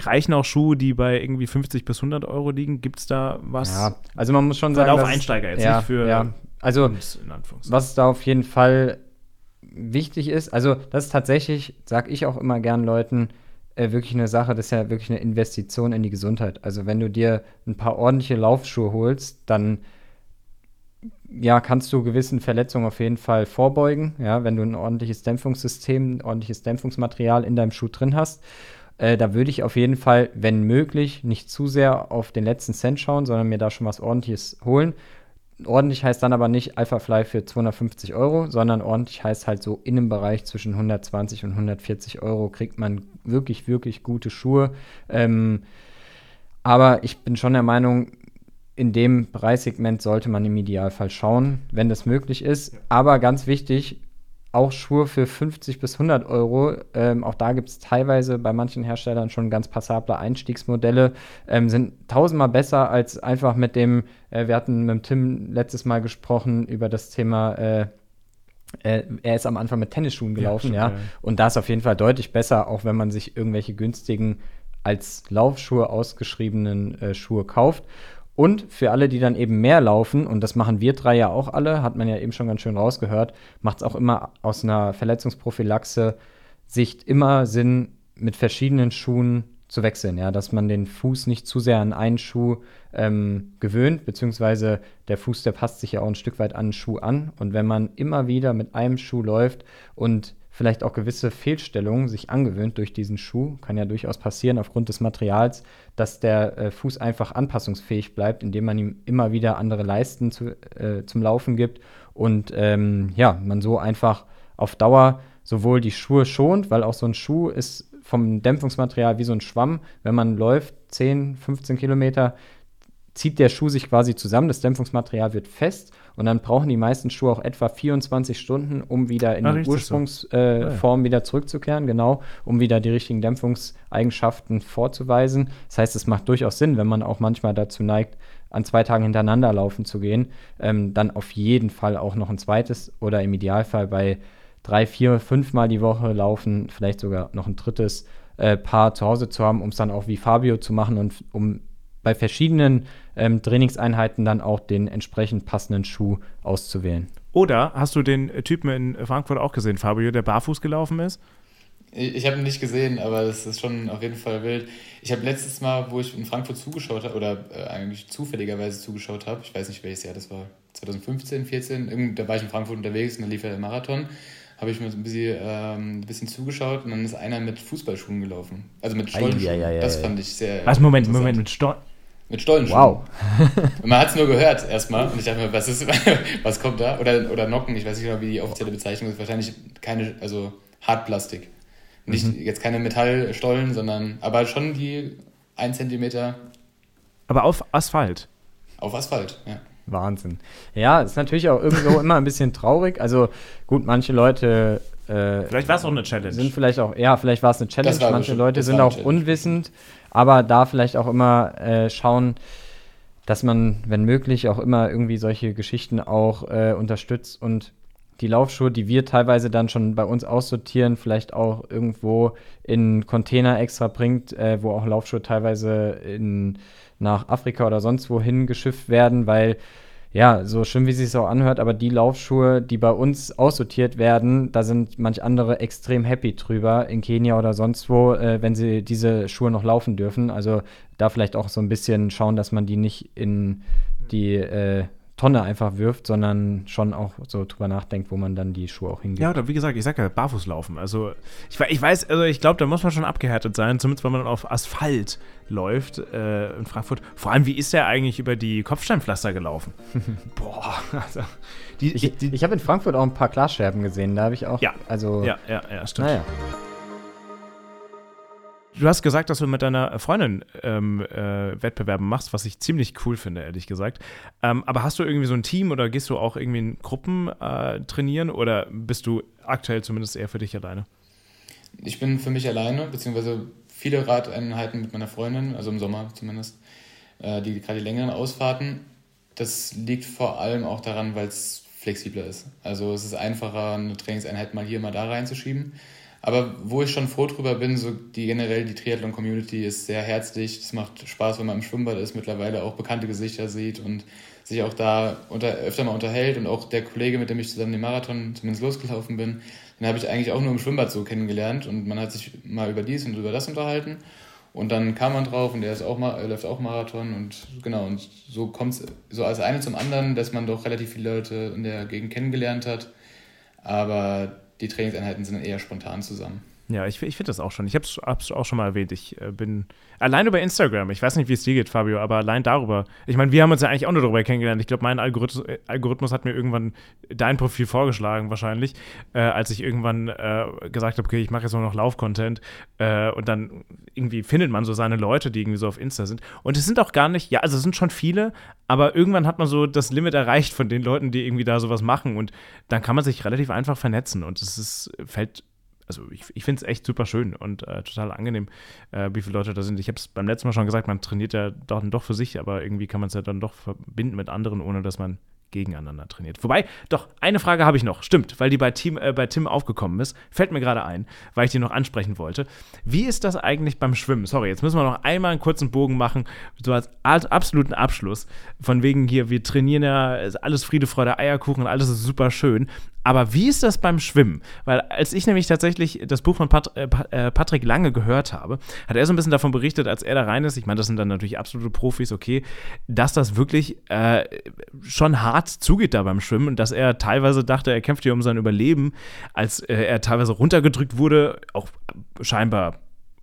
reichen auch Schuhe, die bei irgendwie 50 bis 100 Euro liegen? Gibt es da was? Ja, also man muss schon sagen. Auf Einsteiger jetzt, ja, nicht für. Ja, also was da auf jeden Fall wichtig ist, also das ist tatsächlich, sage ich auch immer gern Leuten, äh, wirklich eine Sache, das ist ja wirklich eine Investition in die Gesundheit. Also wenn du dir ein paar ordentliche Laufschuhe holst, dann ja, kannst du gewissen Verletzungen auf jeden Fall vorbeugen, ja, wenn du ein ordentliches Dämpfungssystem, ein ordentliches Dämpfungsmaterial in deinem Schuh drin hast. Äh, da würde ich auf jeden Fall, wenn möglich, nicht zu sehr auf den letzten Cent schauen, sondern mir da schon was ordentliches holen ordentlich heißt dann aber nicht Alpha Fly für 250 Euro, sondern ordentlich heißt halt so in einem Bereich zwischen 120 und 140 Euro kriegt man wirklich, wirklich gute Schuhe. Ähm, aber ich bin schon der Meinung, in dem Preissegment sollte man im Idealfall schauen, wenn das möglich ist. Aber ganz wichtig, auch Schuhe für 50 bis 100 Euro. Ähm, auch da gibt es teilweise bei manchen Herstellern schon ganz passable Einstiegsmodelle. Ähm, sind tausendmal besser als einfach mit dem, äh, wir hatten mit Tim letztes Mal gesprochen über das Thema, äh, äh, er ist am Anfang mit Tennisschuhen gelaufen, ja. ja. Und da ist auf jeden Fall deutlich besser, auch wenn man sich irgendwelche günstigen als Laufschuhe ausgeschriebenen äh, Schuhe kauft. Und für alle, die dann eben mehr laufen, und das machen wir drei ja auch alle, hat man ja eben schon ganz schön rausgehört, macht es auch immer aus einer Verletzungsprophylaxe Sicht immer Sinn, mit verschiedenen Schuhen zu wechseln, ja, dass man den Fuß nicht zu sehr an einen Schuh ähm, gewöhnt, beziehungsweise der Fuß, der passt sich ja auch ein Stück weit an den Schuh an. Und wenn man immer wieder mit einem Schuh läuft und vielleicht auch gewisse Fehlstellungen sich angewöhnt durch diesen Schuh. Kann ja durchaus passieren aufgrund des Materials, dass der äh, Fuß einfach anpassungsfähig bleibt, indem man ihm immer wieder andere Leisten zu, äh, zum Laufen gibt und ähm, ja, man so einfach auf Dauer sowohl die Schuhe schont, weil auch so ein Schuh ist vom Dämpfungsmaterial wie so ein Schwamm. Wenn man läuft 10, 15 Kilometer, zieht der Schuh sich quasi zusammen, das Dämpfungsmaterial wird fest und dann brauchen die meisten Schuhe auch etwa 24 Stunden, um wieder in Ach, die Ursprungsform so. äh, ah, ja. wieder zurückzukehren, genau, um wieder die richtigen Dämpfungseigenschaften vorzuweisen. Das heißt, es macht durchaus Sinn, wenn man auch manchmal dazu neigt, an zwei Tagen hintereinander laufen zu gehen, ähm, dann auf jeden Fall auch noch ein zweites oder im Idealfall bei drei, vier, fünf Mal die Woche laufen, vielleicht sogar noch ein drittes äh, Paar zu Hause zu haben, um es dann auch wie Fabio zu machen und um bei verschiedenen ähm, Trainingseinheiten dann auch den entsprechend passenden Schuh auszuwählen. Oder hast du den Typen in Frankfurt auch gesehen, Fabio, der barfuß gelaufen ist? Ich, ich habe ihn nicht gesehen, aber das ist schon auf jeden Fall wild. Ich habe letztes Mal, wo ich in Frankfurt zugeschaut habe, oder äh, eigentlich zufälligerweise zugeschaut habe, ich weiß nicht welches Jahr das war, 2015, 14, da war ich in Frankfurt unterwegs und da lief ja der Marathon habe ich mir so ein bisschen, ähm, ein bisschen zugeschaut und dann ist einer mit Fußballschuhen gelaufen. Also mit Stollenschuhen. Ja, ja, das fand ich sehr. Was, Moment, Moment, mit Stoll. Mit Stollenschuhen. Wow. und man hat es nur gehört erstmal und ich dachte mir, was ist, was kommt da? Oder, oder Nocken, ich weiß nicht genau, wie die offizielle Bezeichnung ist. Wahrscheinlich keine, also Hartplastik. Nicht mhm. jetzt keine Metallstollen, sondern aber schon die 1 cm. Aber auf Asphalt. Auf Asphalt, ja. Wahnsinn. Ja, ist natürlich auch irgendwo immer ein bisschen traurig. Also gut, manche Leute. Äh, vielleicht war es auch eine Challenge. Sind vielleicht auch, ja, vielleicht war es eine Challenge. Manche Leute sind auch unwissend, aber da vielleicht auch immer äh, schauen, dass man, wenn möglich, auch immer irgendwie solche Geschichten auch äh, unterstützt und die Laufschuhe, die wir teilweise dann schon bei uns aussortieren, vielleicht auch irgendwo in Container extra bringt, äh, wo auch Laufschuhe teilweise in nach Afrika oder sonst wohin geschifft werden, weil ja, so schön wie es sich auch anhört, aber die Laufschuhe, die bei uns aussortiert werden, da sind manch andere extrem happy drüber, in Kenia oder sonst wo, äh, wenn sie diese Schuhe noch laufen dürfen. Also da vielleicht auch so ein bisschen schauen, dass man die nicht in die äh, Tonne einfach wirft, sondern schon auch so drüber nachdenkt, wo man dann die Schuhe auch hingeht. Ja, oder wie gesagt, ich sag ja, barfuß laufen. Also ich, ich weiß, also ich glaube, da muss man schon abgehärtet sein, zumindest wenn man auf Asphalt läuft äh, in Frankfurt. Vor allem, wie ist der eigentlich über die Kopfsteinpflaster gelaufen? Boah, also. Die, ich ich habe in Frankfurt auch ein paar Glasscherben gesehen, da habe ich auch. Ja, also. Ja, ja, ja, stimmt. Naja. Du hast gesagt, dass du mit deiner Freundin ähm, äh, Wettbewerbe machst, was ich ziemlich cool finde, ehrlich gesagt. Ähm, aber hast du irgendwie so ein Team oder gehst du auch irgendwie in Gruppen äh, trainieren oder bist du aktuell zumindest eher für dich alleine? Ich bin für mich alleine, beziehungsweise viele Radeinheiten mit meiner Freundin, also im Sommer zumindest, äh, die gerade die längeren Ausfahrten. Das liegt vor allem auch daran, weil es flexibler ist. Also es ist einfacher, eine Trainingseinheit mal hier, mal da reinzuschieben. Aber wo ich schon froh drüber bin, so die generell die Triathlon-Community ist sehr herzlich. Es macht Spaß, wenn man im Schwimmbad ist, mittlerweile auch bekannte Gesichter sieht und sich auch da unter, öfter mal unterhält. Und auch der Kollege, mit dem ich zusammen den Marathon zumindest losgelaufen bin, den habe ich eigentlich auch nur im Schwimmbad so kennengelernt. Und man hat sich mal über dies und über das unterhalten. Und dann kam man drauf und der ist auch mal, läuft auch Marathon und genau, und so kommt es so als eine zum anderen, dass man doch relativ viele Leute in der Gegend kennengelernt hat. Aber die Trainingseinheiten sind dann eher spontan zusammen. Ja, ich, ich finde das auch schon. Ich habe es auch schon mal erwähnt. Ich äh, bin allein über Instagram. Ich weiß nicht, wie es dir geht, Fabio, aber allein darüber. Ich meine, wir haben uns ja eigentlich auch nur darüber kennengelernt. Ich glaube, mein Algorithmus, äh, Algorithmus, hat mir irgendwann dein Profil vorgeschlagen, wahrscheinlich, äh, als ich irgendwann äh, gesagt habe, okay, ich mache jetzt nur noch Lauf-Content. Äh, und dann irgendwie findet man so seine Leute, die irgendwie so auf Insta sind. Und es sind auch gar nicht, ja, also es sind schon viele, aber irgendwann hat man so das Limit erreicht von den Leuten, die irgendwie da sowas machen. Und dann kann man sich relativ einfach vernetzen. Und es ist, fällt also ich, ich finde es echt super schön und äh, total angenehm, äh, wie viele Leute da sind. Ich habe es beim letzten Mal schon gesagt, man trainiert ja doch, doch für sich, aber irgendwie kann man es ja dann doch verbinden mit anderen, ohne dass man gegeneinander trainiert. Wobei, doch, eine Frage habe ich noch. Stimmt, weil die bei, Team, äh, bei Tim aufgekommen ist. Fällt mir gerade ein, weil ich die noch ansprechen wollte. Wie ist das eigentlich beim Schwimmen? Sorry, jetzt müssen wir noch einmal einen kurzen Bogen machen, so als absoluten Abschluss. Von wegen hier, wir trainieren ja alles Friede, Freude, Eierkuchen, alles ist super schön. Aber wie ist das beim Schwimmen? Weil als ich nämlich tatsächlich das Buch von Pat äh, äh, Patrick Lange gehört habe, hat er so ein bisschen davon berichtet, als er da rein ist, ich meine, das sind dann natürlich absolute Profis, okay, dass das wirklich äh, schon hart zugeht da beim Schwimmen und dass er teilweise dachte, er kämpft hier um sein Überleben, als äh, er teilweise runtergedrückt wurde, auch scheinbar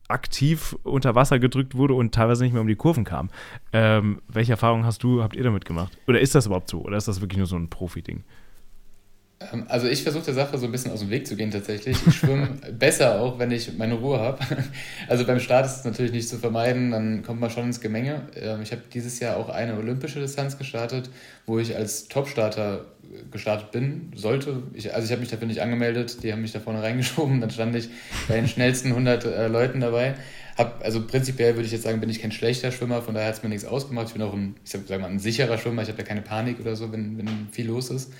aktiv unter Wasser gedrückt wurde und teilweise nicht mehr um die Kurven kam. Ähm, welche Erfahrungen hast du, habt ihr damit gemacht? Oder ist das überhaupt so? Oder ist das wirklich nur so ein Profi-Ding? Ähm, also ich versuche der Sache so ein bisschen aus dem Weg zu gehen tatsächlich. Ich schwimme besser auch, wenn ich meine Ruhe habe. Also beim Start ist es natürlich nicht zu vermeiden, dann kommt man schon ins Gemenge. Ähm, ich habe dieses Jahr auch eine olympische Distanz gestartet, wo ich als Topstarter gestartet bin, sollte. Ich, also ich habe mich dafür nicht angemeldet, die haben mich da vorne reingeschoben, dann stand ich bei den schnellsten 100 äh, Leuten dabei. Hab, also prinzipiell würde ich jetzt sagen, bin ich kein schlechter Schwimmer, von daher hat es mir nichts ausgemacht. Ich bin auch ein, ich sag, sag mal, ein sicherer Schwimmer, ich habe ja keine Panik oder so, wenn, wenn viel los ist.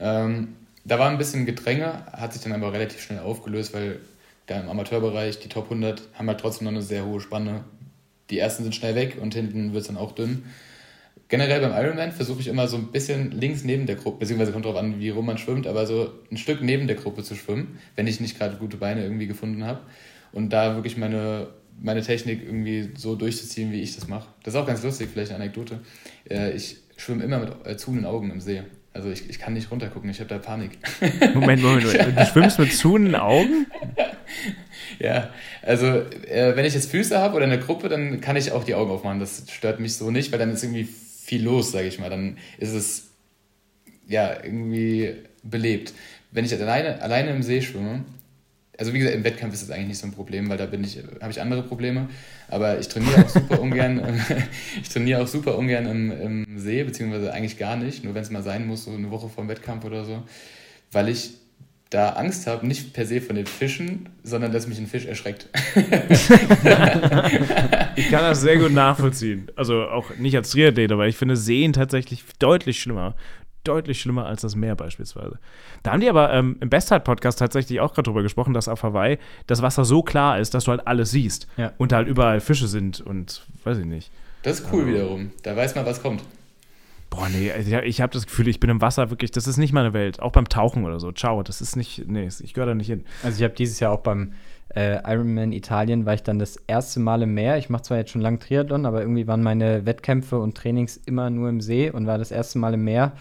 Ähm, da war ein bisschen Gedränge, hat sich dann aber relativ schnell aufgelöst, weil da im Amateurbereich die Top 100 haben halt trotzdem noch eine sehr hohe Spanne. Die ersten sind schnell weg und hinten wird es dann auch dünn. generell beim Ironman versuche ich immer so ein bisschen links neben der Gruppe, beziehungsweise kommt darauf an, wie rum man schwimmt, aber so ein Stück neben der Gruppe zu schwimmen, wenn ich nicht gerade gute Beine irgendwie gefunden habe. Und da wirklich meine, meine Technik irgendwie so durchzuziehen, wie ich das mache. Das ist auch ganz lustig, vielleicht eine Anekdote. Äh, ich schwimme immer mit äh, zuhenden Augen im See. Also ich, ich kann nicht runtergucken, ich habe da Panik. Moment, Moment, Moment. Du schwimmst mit zuhenden Augen? ja, also äh, wenn ich jetzt Füße habe oder eine Gruppe, dann kann ich auch die Augen aufmachen. Das stört mich so nicht, weil dann ist irgendwie viel los, sage ich mal. Dann ist es ja irgendwie belebt. Wenn ich alleine, alleine im See schwimme, also wie gesagt, im Wettkampf ist das eigentlich nicht so ein Problem, weil da bin ich, habe ich andere Probleme. Aber ich trainiere auch super ungern, ich trainiere auch super ungern im, im See, beziehungsweise eigentlich gar nicht, nur wenn es mal sein muss, so eine Woche vor dem Wettkampf oder so. Weil ich da Angst habe, nicht per se von den Fischen, sondern dass mich ein Fisch erschreckt. ich kann das sehr gut nachvollziehen. Also auch nicht als Triathlet, aber ich finde Seen tatsächlich deutlich schlimmer. Deutlich schlimmer als das Meer beispielsweise. Da haben die aber ähm, im Bestzeit-Podcast tatsächlich auch gerade drüber gesprochen, dass auf Hawaii das Wasser so klar ist, dass du halt alles siehst. Ja. Und da halt überall Fische sind und weiß ich nicht. Das ist cool also, wiederum. Da weiß man, was kommt. Boah, nee, also ich habe das Gefühl, ich bin im Wasser wirklich, das ist nicht meine Welt. Auch beim Tauchen oder so. Ciao, das ist nicht, nee, ich gehöre da nicht hin. Also ich habe dieses Jahr auch beim äh, Ironman Italien, war ich dann das erste Mal im Meer. Ich mache zwar jetzt schon lang Triathlon, aber irgendwie waren meine Wettkämpfe und Trainings immer nur im See und war das erste Mal im Meer.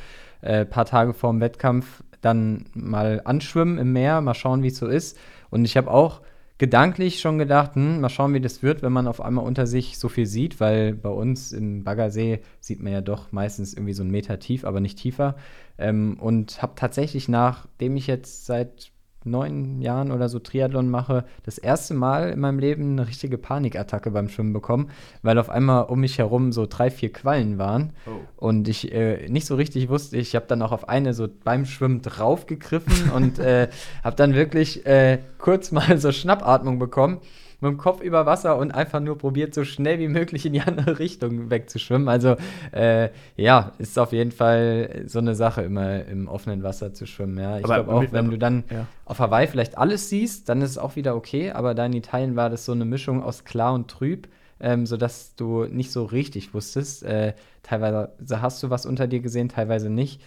Äh, paar Tage vor dem Wettkampf dann mal anschwimmen im Meer, mal schauen, wie es so ist. Und ich habe auch gedanklich schon gedacht, hm, mal schauen, wie das wird, wenn man auf einmal unter sich so viel sieht, weil bei uns im Baggersee sieht man ja doch meistens irgendwie so einen Meter tief, aber nicht tiefer. Ähm, und habe tatsächlich, nachdem ich jetzt seit neun Jahren oder so Triathlon mache, das erste Mal in meinem Leben eine richtige Panikattacke beim Schwimmen bekommen, weil auf einmal um mich herum so drei, vier Quallen waren oh. und ich äh, nicht so richtig wusste. Ich habe dann auch auf eine so beim Schwimmen draufgegriffen und äh, habe dann wirklich äh, kurz mal so Schnappatmung bekommen mit dem Kopf über Wasser und einfach nur probiert, so schnell wie möglich in die andere Richtung wegzuschwimmen. Also äh, ja, ist auf jeden Fall so eine Sache, immer im offenen Wasser zu schwimmen. Ja. Ich glaube auch, wenn du dann ja. auf Hawaii vielleicht alles siehst, dann ist es auch wieder okay, aber da in Italien war das so eine Mischung aus klar und trüb. Ähm, sodass du nicht so richtig wusstest. Äh, teilweise hast du was unter dir gesehen, teilweise nicht.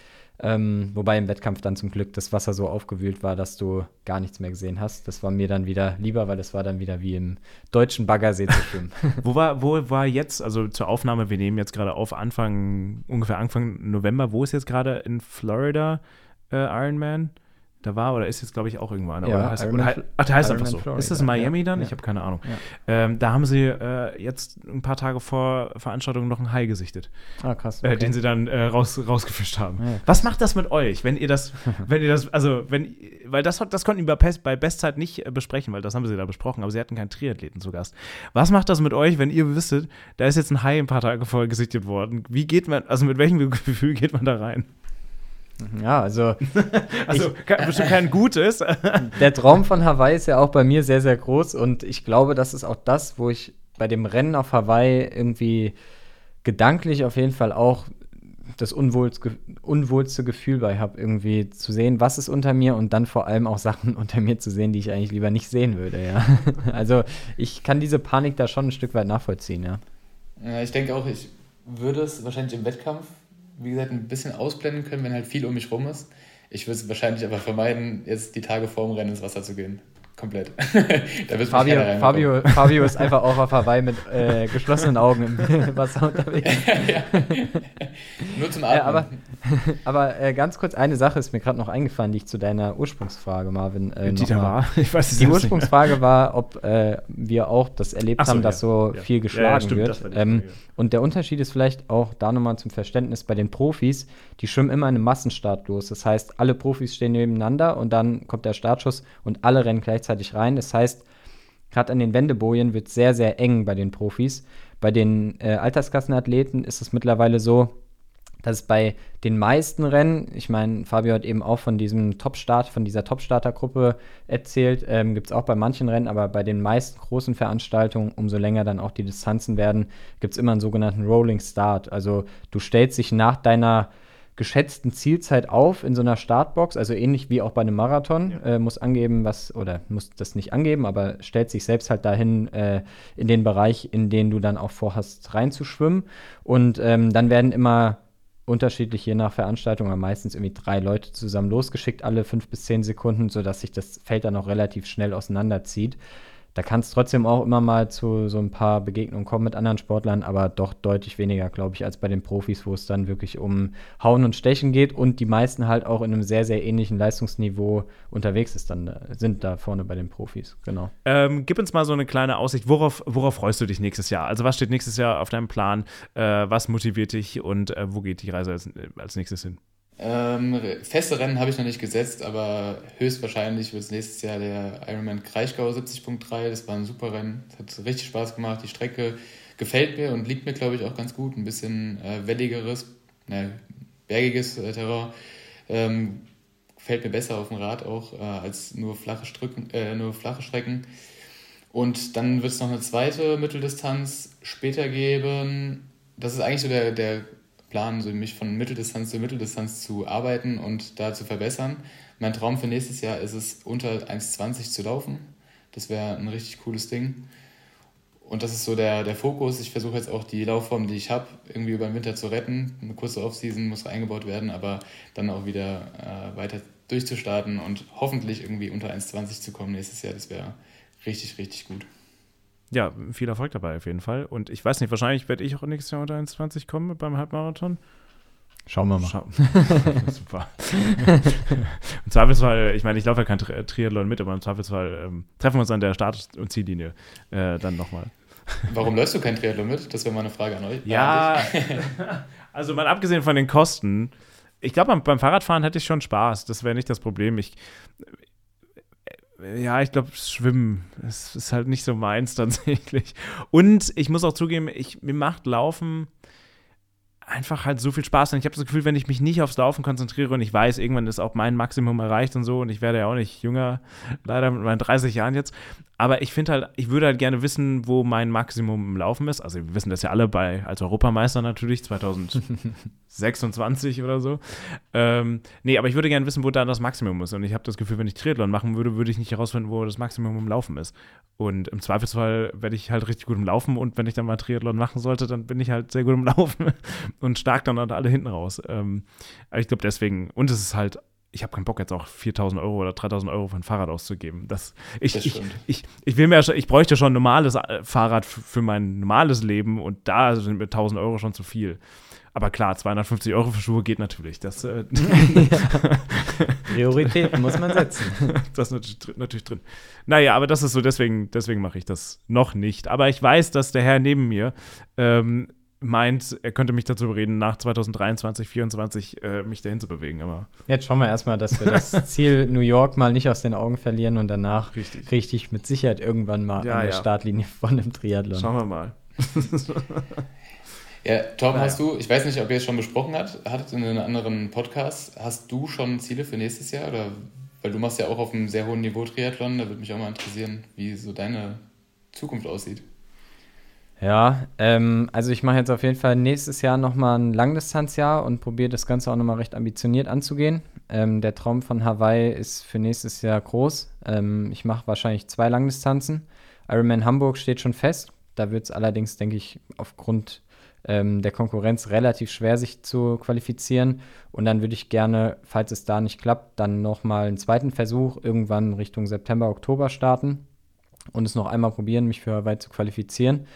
Ähm, wobei im Wettkampf dann zum Glück das Wasser so aufgewühlt war, dass du gar nichts mehr gesehen hast. Das war mir dann wieder lieber, weil das war dann wieder wie im deutschen Baggersee zu schwimmen. wo, war, wo war jetzt, also zur Aufnahme, wir nehmen jetzt gerade auf Anfang, ungefähr Anfang November, wo ist jetzt gerade in Florida äh, Ironman? Da war oder ist jetzt, glaube ich, auch irgendwo einer. Ja, heißt, oder, ach, der heißt Iron einfach so. Florida. Ist das in Miami ja, dann? Ja. Ich habe keine Ahnung. Ähm, da haben sie äh, jetzt ein paar Tage vor Veranstaltung noch einen Hai gesichtet. Ah, krass. Äh, okay. Äh, den sie dann äh, raus, rausgefischt haben. Was macht das mit euch, wenn ihr das, wenn ihr das, also wenn, weil das, das konnten wir bei, bei Bestzeit nicht äh, besprechen, weil das haben sie da besprochen, aber sie hatten keinen Triathleten zu Gast. Was macht das mit euch, wenn ihr wisstet, da ist jetzt ein Hai ein paar Tage vorher gesichtet worden? Wie geht man, also mit welchem Gefühl geht man da rein? Ja, also. also ich, bestimmt kein gutes. der Traum von Hawaii ist ja auch bei mir sehr, sehr groß und ich glaube, das ist auch das, wo ich bei dem Rennen auf Hawaii irgendwie gedanklich auf jeden Fall auch das unwohlste, unwohlste Gefühl bei habe, irgendwie zu sehen, was ist unter mir und dann vor allem auch Sachen unter mir zu sehen, die ich eigentlich lieber nicht sehen würde, ja. Also ich kann diese Panik da schon ein Stück weit nachvollziehen, ja. Ja, ich denke auch, ich würde es wahrscheinlich im Wettkampf wie gesagt, ein bisschen ausblenden können, wenn halt viel um mich rum ist. Ich würde es wahrscheinlich aber vermeiden, jetzt die Tage vorm Rennen ins Wasser zu gehen komplett. da Fabio, Fabio, Fabio ist einfach auch auf Hawaii mit äh, geschlossenen Augen im Wasser unterwegs. ja. Nur zum Atmen. Ja, aber aber äh, ganz kurz, eine Sache ist mir gerade noch eingefallen, die ich zu deiner Ursprungsfrage, Marvin. Äh, die da war? Ich weiß es Die Ursprungsfrage war, ob äh, wir auch das erlebt so, haben, dass so ja. viel geschlagen stimmt, wird. Ähm, und der Unterschied ist vielleicht auch da nochmal zum Verständnis bei den Profis, die schwimmen immer in einem Massenstart los. Das heißt, alle Profis stehen nebeneinander und dann kommt der Startschuss und alle rennen gleichzeitig gleichzeitig rein. Das heißt, gerade an den Wendebojen wird sehr, sehr eng bei den Profis. Bei den äh, Altersklassenathleten ist es mittlerweile so, dass bei den meisten Rennen, ich meine, Fabio hat eben auch von diesem Top-Start, von dieser Top-Starter-Gruppe erzählt, ähm, gibt es auch bei manchen Rennen, aber bei den meisten großen Veranstaltungen, umso länger dann auch die Distanzen werden, gibt es immer einen sogenannten Rolling Start. Also du stellst dich nach deiner geschätzten Zielzeit auf in so einer Startbox, also ähnlich wie auch bei einem Marathon. Ja. Äh, muss angeben, was, oder muss das nicht angeben, aber stellt sich selbst halt dahin äh, in den Bereich, in den du dann auch vorhast, reinzuschwimmen. Und ähm, dann werden immer unterschiedlich je nach Veranstaltung, aber meistens irgendwie drei Leute zusammen losgeschickt, alle fünf bis zehn Sekunden, sodass sich das Feld dann auch relativ schnell auseinanderzieht. Da kann es trotzdem auch immer mal zu so ein paar Begegnungen kommen mit anderen Sportlern, aber doch deutlich weniger, glaube ich, als bei den Profis, wo es dann wirklich um Hauen und Stechen geht und die meisten halt auch in einem sehr, sehr ähnlichen Leistungsniveau unterwegs ist dann, sind da vorne bei den Profis, genau. Ähm, gib uns mal so eine kleine Aussicht, worauf, worauf freust du dich nächstes Jahr? Also was steht nächstes Jahr auf deinem Plan? Äh, was motiviert dich und äh, wo geht die Reise als, als nächstes hin? Ähm, feste Rennen habe ich noch nicht gesetzt, aber höchstwahrscheinlich wird es nächstes Jahr der Ironman Kraichgau 70.3. Das war ein super Rennen. Es hat richtig Spaß gemacht. Die Strecke gefällt mir und liegt mir, glaube ich, auch ganz gut. Ein bisschen äh, welligeres, ne, bergiges äh, Terrain. Ähm, gefällt mir besser auf dem Rad auch äh, als nur flache, Strücken, äh, nur flache Strecken. Und dann wird es noch eine zweite Mitteldistanz später geben. Das ist eigentlich so der, der Plan, so mich von Mitteldistanz zu Mitteldistanz zu arbeiten und da zu verbessern. Mein Traum für nächstes Jahr ist es, unter 1,20 zu laufen. Das wäre ein richtig cooles Ding. Und das ist so der, der Fokus. Ich versuche jetzt auch die Laufform, die ich habe, irgendwie über den Winter zu retten. Eine kurze Offseason muss eingebaut werden, aber dann auch wieder äh, weiter durchzustarten und hoffentlich irgendwie unter 1,20 zu kommen nächstes Jahr. Das wäre richtig, richtig gut ja, viel Erfolg dabei auf jeden Fall. Und ich weiß nicht, wahrscheinlich werde ich auch nächstes Jahr unter 1,20 kommen beim Halbmarathon. Schauen wir mal. Schau Super. Im Zweifelsfall, ich meine, ich laufe ja kein Tri Triathlon mit, aber im Zweifelsfall ähm, treffen wir uns an der Start- und Ziellinie äh, dann nochmal. Warum läufst du kein Triathlon mit? Das wäre mal eine Frage an euch. Ja, also mal abgesehen von den Kosten, ich glaube, beim, beim Fahrradfahren hätte ich schon Spaß. Das wäre nicht das Problem. Ich, ja, ich glaube, Schwimmen ist, ist halt nicht so meins tatsächlich. Und ich muss auch zugeben, ich, mir macht Laufen einfach halt so viel Spaß. Und ich habe das Gefühl, wenn ich mich nicht aufs Laufen konzentriere und ich weiß, irgendwann ist auch mein Maximum erreicht und so, und ich werde ja auch nicht jünger, leider mit meinen 30 Jahren jetzt, aber ich finde halt, ich würde halt gerne wissen, wo mein Maximum im Laufen ist. Also wir wissen das ja alle bei als Europameister natürlich, 2026 oder so. Ähm, nee, aber ich würde gerne wissen, wo da das Maximum ist. Und ich habe das Gefühl, wenn ich Triathlon machen würde, würde ich nicht herausfinden, wo das Maximum im Laufen ist. Und im Zweifelsfall werde ich halt richtig gut im Laufen und wenn ich dann mal Triathlon machen sollte, dann bin ich halt sehr gut im Laufen und stark dann alle hinten raus. Ähm, aber ich glaube deswegen, und es ist halt ich habe keinen Bock jetzt auch 4000 Euro oder 3000 Euro für ein Fahrrad auszugeben. Das, ich, das ich, ich, ich, will mir, ich bräuchte schon ein normales äh, Fahrrad für mein normales Leben und da sind mir 1000 Euro schon zu viel. Aber klar, 250 Euro für Schuhe geht natürlich. Das, äh, Prioritäten muss man setzen. das ist natürlich drin. Naja, aber das ist so, deswegen, deswegen mache ich das noch nicht. Aber ich weiß, dass der Herr neben mir ähm, meint, er könnte mich dazu bereden, nach 2023, 2024 äh, mich dahin zu bewegen. Aber Jetzt schauen wir erstmal, dass wir das Ziel New York mal nicht aus den Augen verlieren und danach richtig, richtig mit Sicherheit irgendwann mal ja, an der ja. Startlinie von einem Triathlon. Schauen wir mal. ja, Tom, hast du, ich weiß nicht, ob ihr es schon besprochen habt, hattet in einem anderen Podcast, hast du schon Ziele für nächstes Jahr? Oder weil du machst ja auch auf einem sehr hohen Niveau Triathlon, da würde mich auch mal interessieren, wie so deine Zukunft aussieht. Ja, ähm, also ich mache jetzt auf jeden Fall nächstes Jahr nochmal ein Langdistanzjahr und probiere das Ganze auch nochmal recht ambitioniert anzugehen. Ähm, der Traum von Hawaii ist für nächstes Jahr groß. Ähm, ich mache wahrscheinlich zwei Langdistanzen. Ironman Hamburg steht schon fest. Da wird es allerdings, denke ich, aufgrund ähm, der Konkurrenz relativ schwer, sich zu qualifizieren. Und dann würde ich gerne, falls es da nicht klappt, dann nochmal einen zweiten Versuch irgendwann Richtung September, Oktober starten und es noch einmal probieren, mich für Hawaii zu qualifizieren.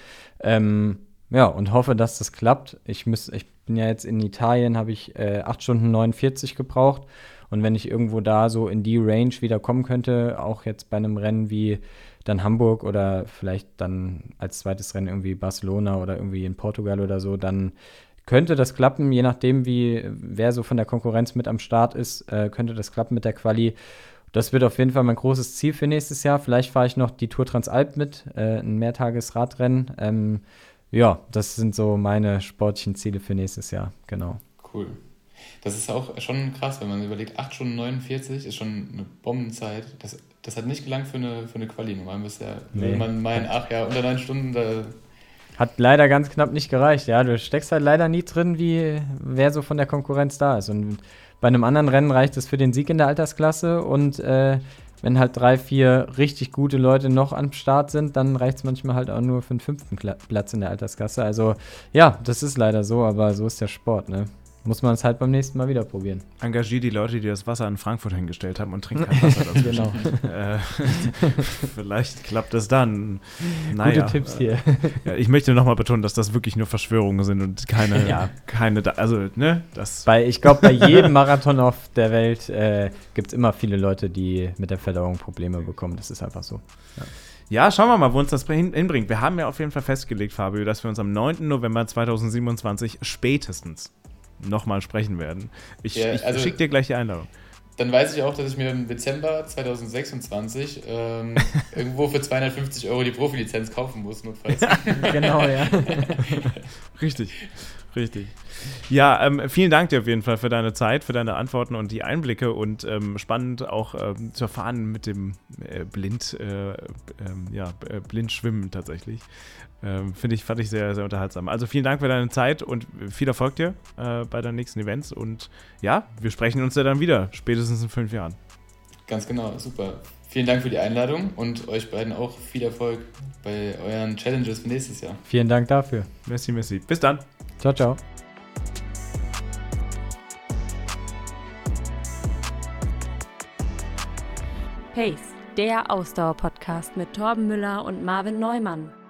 Ähm, ja, und hoffe, dass das klappt. Ich, müß, ich bin ja jetzt in Italien, habe ich äh, 8 Stunden 49 gebraucht. Und wenn ich irgendwo da so in die Range wieder kommen könnte, auch jetzt bei einem Rennen wie dann Hamburg oder vielleicht dann als zweites Rennen irgendwie Barcelona oder irgendwie in Portugal oder so, dann könnte das klappen, je nachdem, wie wer so von der Konkurrenz mit am Start ist, äh, könnte das klappen mit der Quali. Das wird auf jeden Fall mein großes Ziel für nächstes Jahr. Vielleicht fahre ich noch die Tour Transalp mit, äh, ein Mehrtagesradrennen. Ähm, ja, das sind so meine sportlichen Ziele für nächstes Jahr, genau. Cool. Das ist auch schon krass, wenn man überlegt, 8 Stunden 49 ist schon eine Bombenzeit. Das, das hat nicht gelangt für eine, für eine Quali. Normal müsste ja, nee. man meinen, ach ja, unter 9 Stunden, da Hat leider ganz knapp nicht gereicht. Ja, du steckst halt leider nie drin, wie wer so von der Konkurrenz da ist. Und bei einem anderen Rennen reicht es für den Sieg in der Altersklasse und äh, wenn halt drei, vier richtig gute Leute noch am Start sind, dann reicht es manchmal halt auch nur für den fünften Platz in der Alterskasse. Also ja, das ist leider so, aber so ist der Sport, ne? Muss man es halt beim nächsten Mal wieder probieren. Engagier die Leute, die das Wasser in Frankfurt hingestellt haben und trink kein Wasser dazu. genau. Äh, vielleicht klappt es dann. Naja, Gute Tipps hier. Ja, ich möchte nochmal betonen, dass das wirklich nur Verschwörungen sind und keine, ja. keine also, ne, das. Bei, ich glaube, bei jedem Marathon auf der Welt äh, gibt es immer viele Leute, die mit der Verdauung Probleme bekommen. Das ist einfach so. Ja. Ja, schauen wir mal, wo uns das hinbringt. Wir haben ja auf jeden Fall festgelegt, Fabio, dass wir uns am 9. November 2027 spätestens nochmal sprechen werden. Ich, ja, ich also, schicke dir gleich die Einladung. Dann weiß ich auch, dass ich mir im Dezember 2026 ähm, irgendwo für 250 Euro die Profilizenz kaufen muss, notfalls. genau, ja. Richtig. Richtig. Ja, ähm, vielen Dank dir auf jeden Fall für deine Zeit, für deine Antworten und die Einblicke und ähm, spannend auch ähm, zu erfahren mit dem äh, Blind, äh, ähm, ja, äh, Blindschwimmen tatsächlich. Ähm, Finde ich, fand ich sehr, sehr unterhaltsam. Also vielen Dank für deine Zeit und viel Erfolg dir äh, bei deinen nächsten Events und ja, wir sprechen uns ja dann wieder, spätestens in fünf Jahren. Ganz genau, super. Vielen Dank für die Einladung und euch beiden auch viel Erfolg bei euren Challenges für nächstes Jahr. Vielen Dank dafür. Merci, merci. Bis dann. Ciao, ciao. Pace, der Ausdauer-Podcast mit Torben Müller und Marvin Neumann.